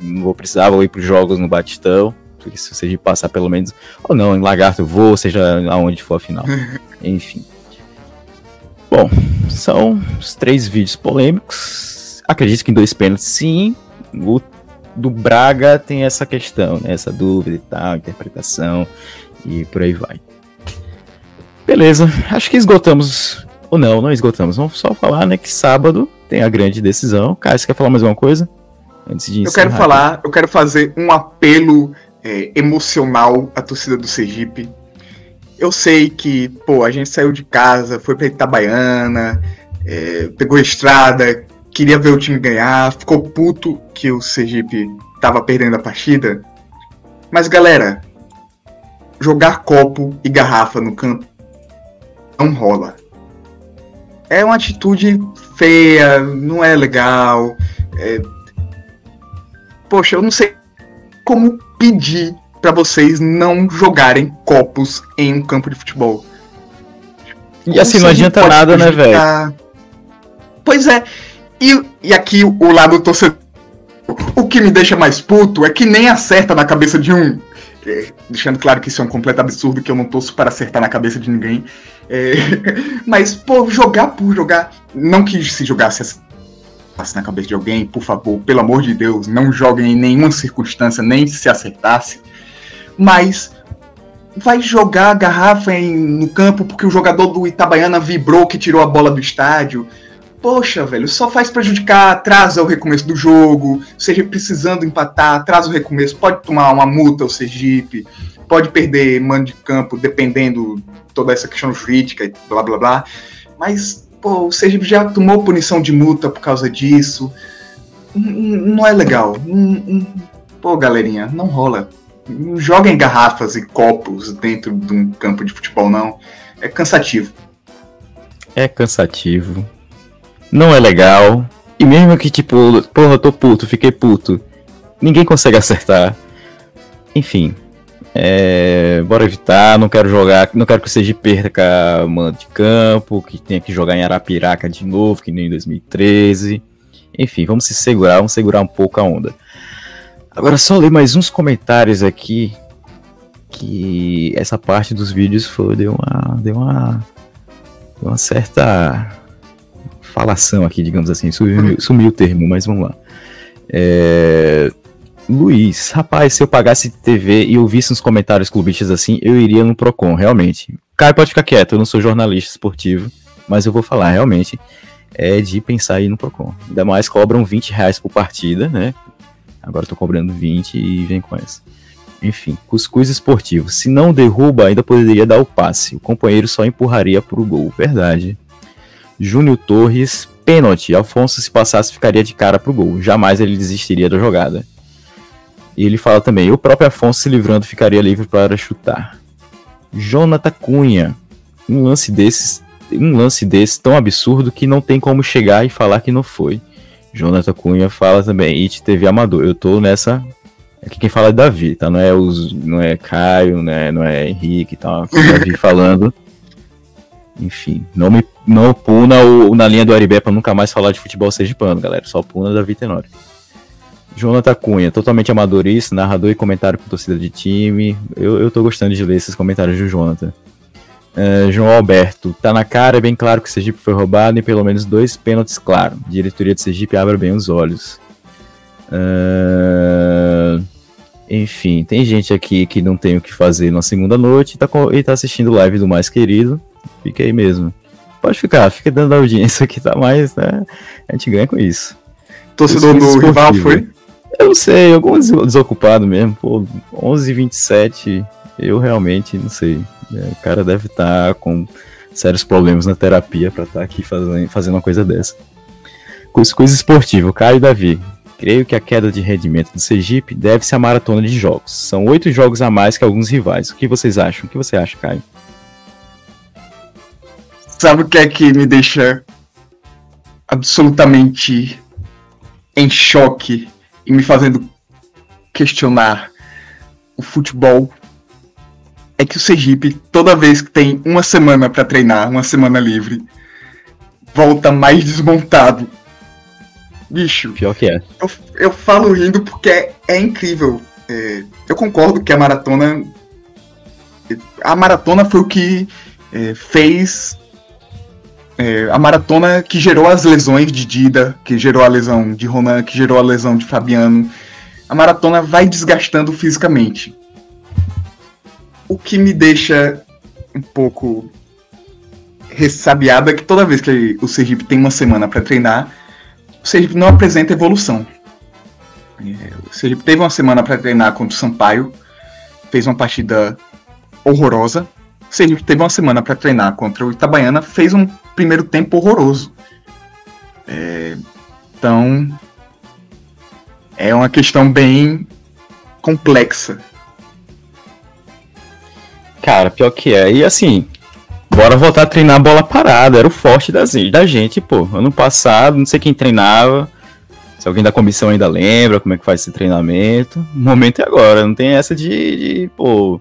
Não vou precisar, vou ir pros jogos no Batistão. Porque se você passar pelo menos. Ou não, em Lagarto eu vou, seja aonde for a final. Enfim. Bom, são os três vídeos polêmicos. Acredito que em dois pênaltis, sim. O do Braga tem essa questão, né? Essa dúvida e tal, interpretação e por aí vai. Beleza, acho que esgotamos. Ou não, não esgotamos. Vamos só falar, né, que sábado tem a grande decisão. Caio, você quer falar mais uma coisa? Antes de Eu quero falar, eu quero fazer um apelo é, emocional à torcida do Sergipe. Eu sei que, pô, a gente saiu de casa, foi pra Itabaiana, é, pegou a estrada, queria ver o time ganhar, ficou puto que o Sergipe tava perdendo a partida. Mas, galera, jogar copo e garrafa no campo não rola. É uma atitude feia, não é legal. é, Poxa, eu não sei como pedir pra vocês não jogarem copos em um campo de futebol. E assim, não adianta nada, né, velho? Pois é. E, e aqui o lado torcedor. O que me deixa mais puto é que nem acerta na cabeça de um. É, deixando claro que isso é um completo absurdo, que eu não torço para acertar na cabeça de ninguém. É, mas, pô, jogar por jogar. Não que se jogasse na cabeça de alguém, por favor, pelo amor de Deus, não joguem em nenhuma circunstância, nem se acertasse. Mas vai jogar a garrafa em, no campo porque o jogador do Itabaiana vibrou que tirou a bola do estádio. Poxa, velho, só faz prejudicar, atrasa o recomeço do jogo, seja precisando empatar, atrasa o recomeço, pode tomar uma multa o Sergipe, pode perder mano de campo, dependendo toda essa questão jurídica e blá blá blá. Mas, pô, o Sergipe já tomou punição de multa por causa disso. Não é legal. Pô, galerinha, não rola. Não joguem garrafas e copos dentro de um campo de futebol, não. É cansativo. É cansativo não é legal. E mesmo que, tipo, porra, eu tô puto, fiquei puto. Ninguém consegue acertar. Enfim. É, bora evitar, não quero jogar, não quero que seja perca mano de campo, que tenha que jogar em Arapiraca de novo, que nem em 2013. Enfim, vamos se segurar, vamos segurar um pouco a onda. Agora só ler mais uns comentários aqui que essa parte dos vídeos foi deu uma deu uma deu uma certa falação aqui, digamos assim. Sumiu, sumiu o termo, mas vamos lá. É... Luiz, rapaz, se eu pagasse TV e eu visse uns comentários clubistas assim, eu iria no Procon, realmente. Caio, pode ficar quieto, eu não sou jornalista esportivo, mas eu vou falar, realmente, é de pensar ir no Procon. Ainda mais cobram 20 reais por partida, né? Agora tô cobrando 20 e vem com essa. Enfim, cuscuz esportivo. Se não derruba, ainda poderia dar o passe. O companheiro só empurraria pro gol. Verdade. Júnior Torres, pênalti. Alfonso, se passasse, ficaria de cara pro gol. Jamais ele desistiria da jogada. E ele fala também: o próprio Afonso se livrando ficaria livre para chutar. Jonathan Cunha. Um lance desses, um lance desse tão absurdo que não tem como chegar e falar que não foi. Jonathan Cunha fala também, It teve amador. Eu tô nessa. Aqui quem fala é Davi, tá? Não é os, não é Caio, né? não é Henrique, tá? Davi falando. Enfim, não me não puna o, na linha do Aribé pra nunca mais falar de futebol sergipano, galera. Só puna da Vitenório. Jonathan Cunha, totalmente amadorista, narrador e comentário com torcida de time. Eu, eu tô gostando de ler esses comentários do Jonathan. Uh, João Alberto, tá na cara, é bem claro que o Sergipe foi roubado e pelo menos dois pênaltis, claro. Diretoria de Sergipe abre bem os olhos. Uh, enfim, tem gente aqui que não tem o que fazer na segunda noite e tá, e tá assistindo live do mais querido. Fica aí mesmo. Pode ficar, fica dando audiência que tá mais, né? A gente ganha com isso. Torcedor do rival foi? Eu não sei, algum desocupado mesmo. Pô, 11h27, eu realmente não sei. É, o cara deve estar tá com sérios problemas na terapia para estar tá aqui fazendo, fazendo uma coisa dessa. Coisa esportiva, Caio e Davi. Creio que a queda de rendimento do Sergipe deve-se à maratona de jogos. São oito jogos a mais que alguns rivais. O que vocês acham? O que você acha, Caio? Sabe o que é que me deixa absolutamente em choque e me fazendo questionar o futebol? É que o Sergipe, toda vez que tem uma semana para treinar, uma semana livre, volta mais desmontado. Bicho. Pior que é. Eu, eu falo rindo porque é, é incrível. É, eu concordo que a maratona. A maratona foi o que é, fez é, a maratona que gerou as lesões de Dida, que gerou a lesão de Ronan, que gerou a lesão de Fabiano. A maratona vai desgastando fisicamente. O que me deixa um pouco ressabiado é que toda vez que o Sergipe tem uma semana para treinar, o Sergipe não apresenta evolução. É, o Sergipe teve uma semana para treinar contra o Sampaio, fez uma partida horrorosa. O Sergipe teve uma semana para treinar contra o Itabaiana, fez um primeiro tempo horroroso. É, então, é uma questão bem complexa. Cara, pior que é. E assim, bora voltar a treinar bola parada. Era o forte da, da gente, pô. Ano passado, não sei quem treinava. Se alguém da comissão ainda lembra como é que faz esse treinamento. O momento é agora. Não tem essa de, de pô,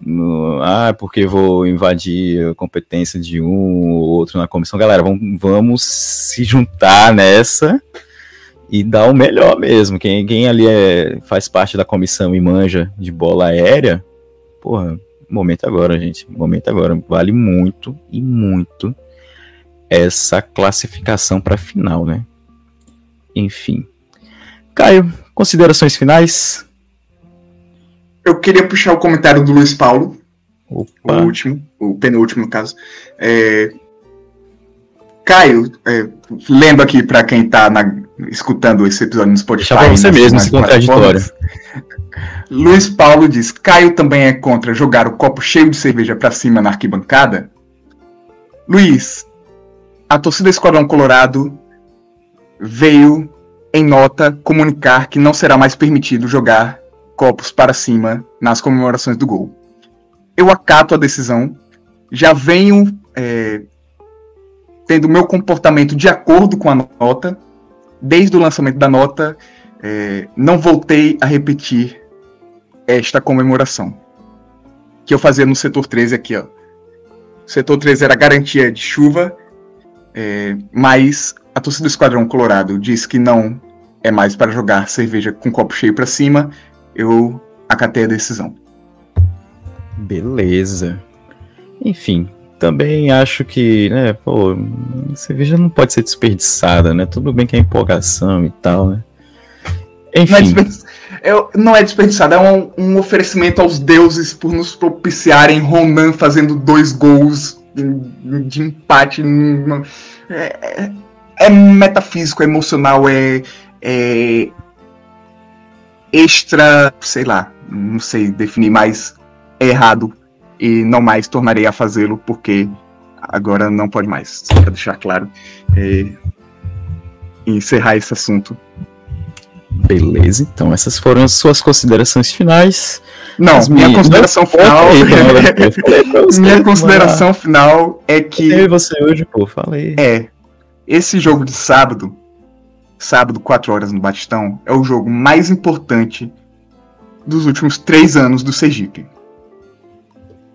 no, ah, porque vou invadir a competência de um ou outro na comissão. Galera, vamos, vamos se juntar nessa e dar o melhor mesmo. Quem, quem ali é, faz parte da comissão e manja de bola aérea, porra, momento agora, gente. Momento agora. Vale muito e muito essa classificação para final, né? Enfim. Caio, considerações finais? Eu queria puxar o comentário do Luiz Paulo. Opa. O último, o penúltimo, no caso. É... Caio, é, lembro aqui para quem está escutando esse episódio no Spotify. Deixa pra você mesmo esse contraditório. Luiz Paulo diz: Caio também é contra jogar o copo cheio de cerveja para cima na arquibancada? Luiz, a torcida Esquadrão Colorado veio em nota comunicar que não será mais permitido jogar copos para cima nas comemorações do gol. Eu acato a decisão, já venho é, tendo meu comportamento de acordo com a nota. Desde o lançamento da nota, é, não voltei a repetir esta comemoração. Que eu fazia no setor 13 aqui, ó. O setor 13 era garantia de chuva, é, mas a torcida do Esquadrão Colorado disse que não é mais para jogar cerveja com copo cheio para cima. Eu acatei a decisão. Beleza. Enfim, também acho que, né, pô, cerveja não pode ser desperdiçada, né? Tudo bem que é empolgação e tal, né? Enfim. Não é, não é desperdiçado, é um, um, oferecimento aos deuses por nos propiciarem Ronan fazendo dois gols de empate. É, é, é metafísico, é emocional, é, é extra, sei lá, não sei definir mais é errado e não mais tornarei a fazê-lo porque agora não pode mais. Só para deixar claro é, encerrar esse assunto. Beleza, então essas foram as suas considerações finais. Não, as minha minhas... consideração final. minha consideração final é que. E você hoje, pô, falei. É. Esse jogo de sábado, sábado, 4 horas no Batistão, é o jogo mais importante dos últimos três anos do Sergipe.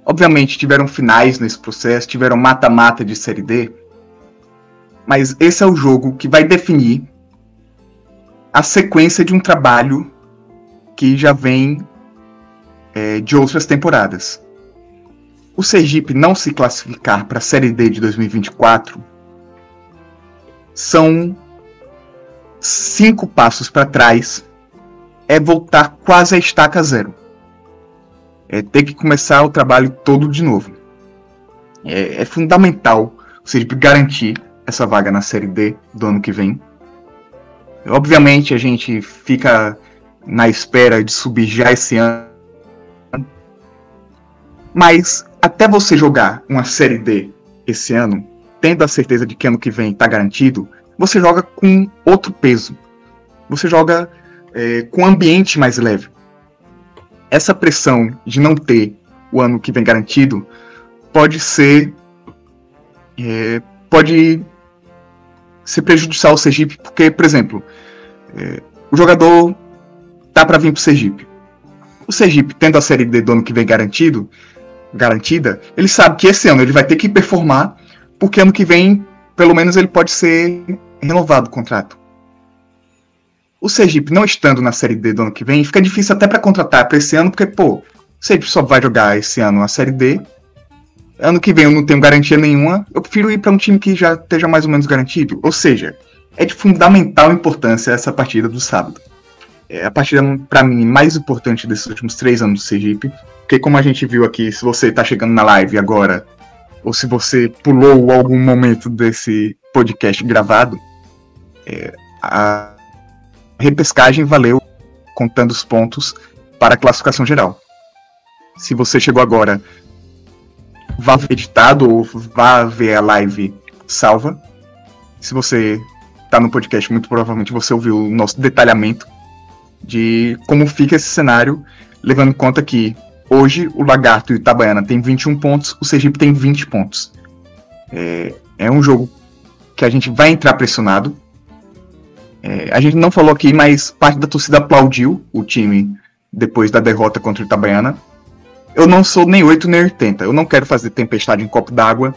Obviamente tiveram finais nesse processo, tiveram mata-mata de Série D, mas esse é o jogo que vai definir a sequência de um trabalho que já vem é, de outras temporadas. O Sergipe não se classificar para a Série D de 2024 são cinco passos para trás, é voltar quase a estaca zero é ter que começar o trabalho todo de novo. É, é fundamental Sergipe garantir essa vaga na Série D do ano que vem. Obviamente a gente fica na espera de subir já esse ano. Mas até você jogar uma Série D esse ano, tendo a certeza de que ano que vem está garantido, você joga com outro peso. Você joga é, com um ambiente mais leve essa pressão de não ter o ano que vem garantido pode ser. É, pode ser prejudicial ao Sergipe, porque, por exemplo, é, o jogador tá para vir pro Sergipe. O Sergipe, tendo a Série D do ano que vem garantido, garantida, ele sabe que esse ano ele vai ter que performar, porque ano que vem, pelo menos, ele pode ser renovado o contrato o Sergipe não estando na Série D do ano que vem, fica difícil até para contratar para esse ano, porque, pô, o Sergipe só vai jogar esse ano a Série D. Ano que vem eu não tenho garantia nenhuma. Eu prefiro ir para um time que já esteja mais ou menos garantido. Ou seja, é de fundamental importância essa partida do sábado. É a partida, para mim, mais importante desses últimos três anos do Sergipe. Porque, como a gente viu aqui, se você está chegando na live agora, ou se você pulou algum momento desse podcast gravado, é, a, repescagem valeu contando os pontos para a classificação geral. Se você chegou agora, vá ver editado ou vá ver a live salva. Se você está no podcast, muito provavelmente você ouviu o nosso detalhamento de como fica esse cenário, levando em conta que hoje o Lagarto e o Itabaiana tem 21 pontos, o Sergipe tem 20 pontos. É, é um jogo que a gente vai entrar pressionado, é, a gente não falou aqui, mas parte da torcida aplaudiu o time depois da derrota contra o Itabaiana. eu não sou nem 8 nem 80. Eu não quero fazer tempestade em copo d'água,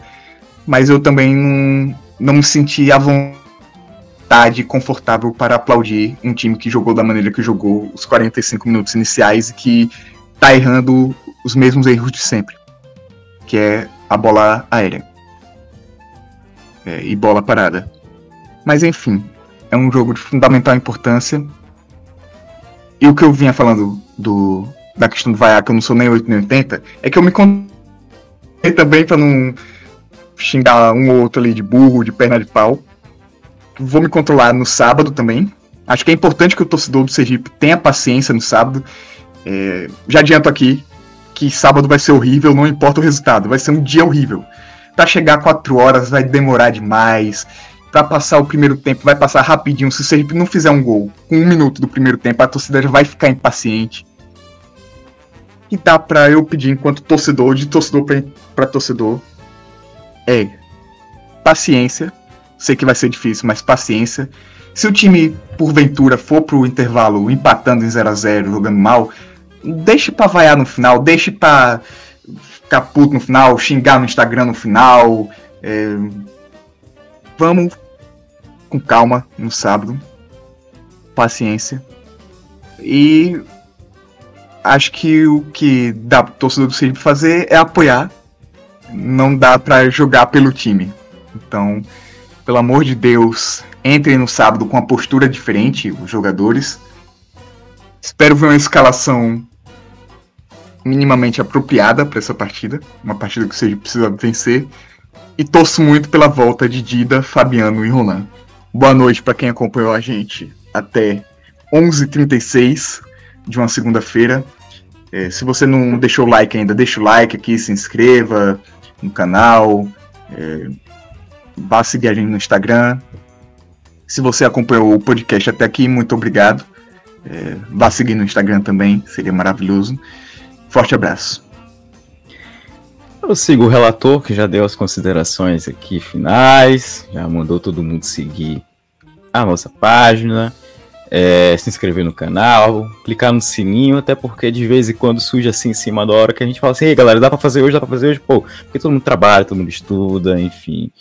mas eu também não, me senti à vontade confortável para aplaudir um time que jogou da maneira que jogou os 45 minutos iniciais e que tá errando os mesmos erros de sempre, que é a bola aérea é, e bola parada. Mas enfim, é um jogo de fundamental importância. E o que eu vinha falando do, da questão do vaiar, que eu não sou nem 8 nem 80, é que eu me contei também para não xingar um ou outro ali de burro, de perna de pau. Vou me controlar no sábado também. Acho que é importante que o torcedor do Sergipe tenha paciência no sábado. É, já adianto aqui que sábado vai ser horrível, não importa o resultado, vai ser um dia horrível. Para chegar 4 horas vai demorar demais. Para passar o primeiro tempo vai passar rapidinho. Se o Sergipe não fizer um gol com um minuto do primeiro tempo, a torcida já vai ficar impaciente que dá para eu pedir enquanto torcedor, de torcedor para torcedor, é paciência. Sei que vai ser difícil, mas paciência. Se o time, porventura, for pro intervalo empatando em 0 a 0 jogando mal, deixe pra vaiar no final, deixe pra ficar puto no final, xingar no Instagram no final. É... Vamos com calma no sábado. Paciência. E acho que o que dá pro torcedor do Sergipe fazer é apoiar. Não dá para jogar pelo time. Então, pelo amor de Deus, entrem no sábado com uma postura diferente, os jogadores. Espero ver uma escalação minimamente apropriada para essa partida, uma partida que o Sergipe precisa vencer. E torço muito pela volta de Dida, Fabiano e Roland. Boa noite para quem acompanhou a gente até 11h36 de uma segunda-feira. É, se você não deixou o like ainda, deixa o like aqui, se inscreva no canal, é, vá seguir a gente no Instagram. Se você acompanhou o podcast até aqui, muito obrigado. É, vá seguir no Instagram também, seria maravilhoso. Forte abraço. Eu sigo o relator, que já deu as considerações aqui finais, já mandou todo mundo seguir a nossa página é, se inscrever no canal, clicar no sininho, até porque de vez em quando surge assim em cima da hora que a gente fala assim, ei galera, dá pra fazer hoje, dá pra fazer hoje, pô, porque todo mundo trabalha, todo mundo estuda, enfim.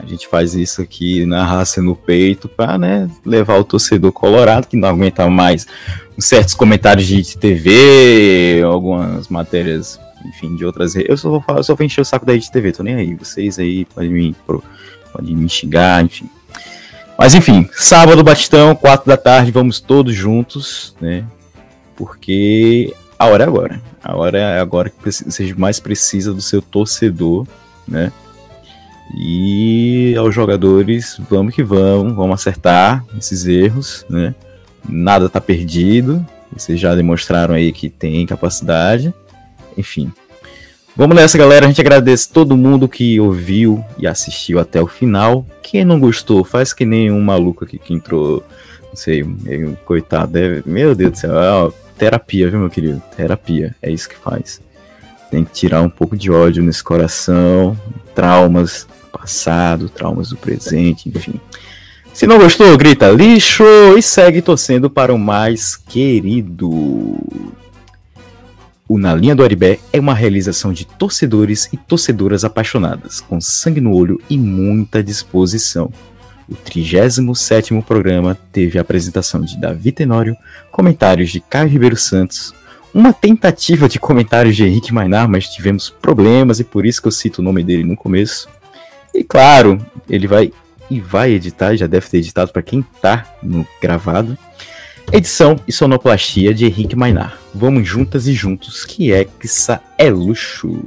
A gente faz isso aqui na raça no peito para né, levar o torcedor colorado que não aguenta mais certos comentários de TV, algumas matérias, enfim, de outras redes. Eu só vou, falar, só vou encher o saco da Rede TV, tô nem aí. Vocês aí podem me, podem me xingar, enfim. Mas enfim, sábado, Batistão, 4 da tarde, vamos todos juntos, né? Porque a hora é agora. A hora é agora que você mais precisa do seu torcedor, né? E aos jogadores, vamos que vamos, vamos acertar esses erros, né? Nada tá perdido. Vocês já demonstraram aí que tem capacidade. Enfim, Vamos nessa, galera. A gente agradece todo mundo que ouviu e assistiu até o final. Quem não gostou, faz que nem um maluco aqui que entrou, não sei, meio coitado. Deve... Meu Deus do céu, é terapia, viu, meu querido? Terapia, é isso que faz. Tem que tirar um pouco de ódio nesse coração, traumas do passado, traumas do presente, enfim. Se não gostou, grita lixo e segue torcendo para o mais querido. O Na Linha do Aribé é uma realização de torcedores e torcedoras apaixonadas, com sangue no olho e muita disposição. O 37º programa teve a apresentação de Davi Tenório, comentários de Caio Ribeiro Santos, uma tentativa de comentários de Henrique Mainar, mas tivemos problemas e por isso que eu cito o nome dele no começo. E claro, ele vai e vai editar, já deve ter editado para quem está no gravado. Edição e sonoplastia de Henrique Mainar. Vamos juntas e juntos, que Hexa é luxo.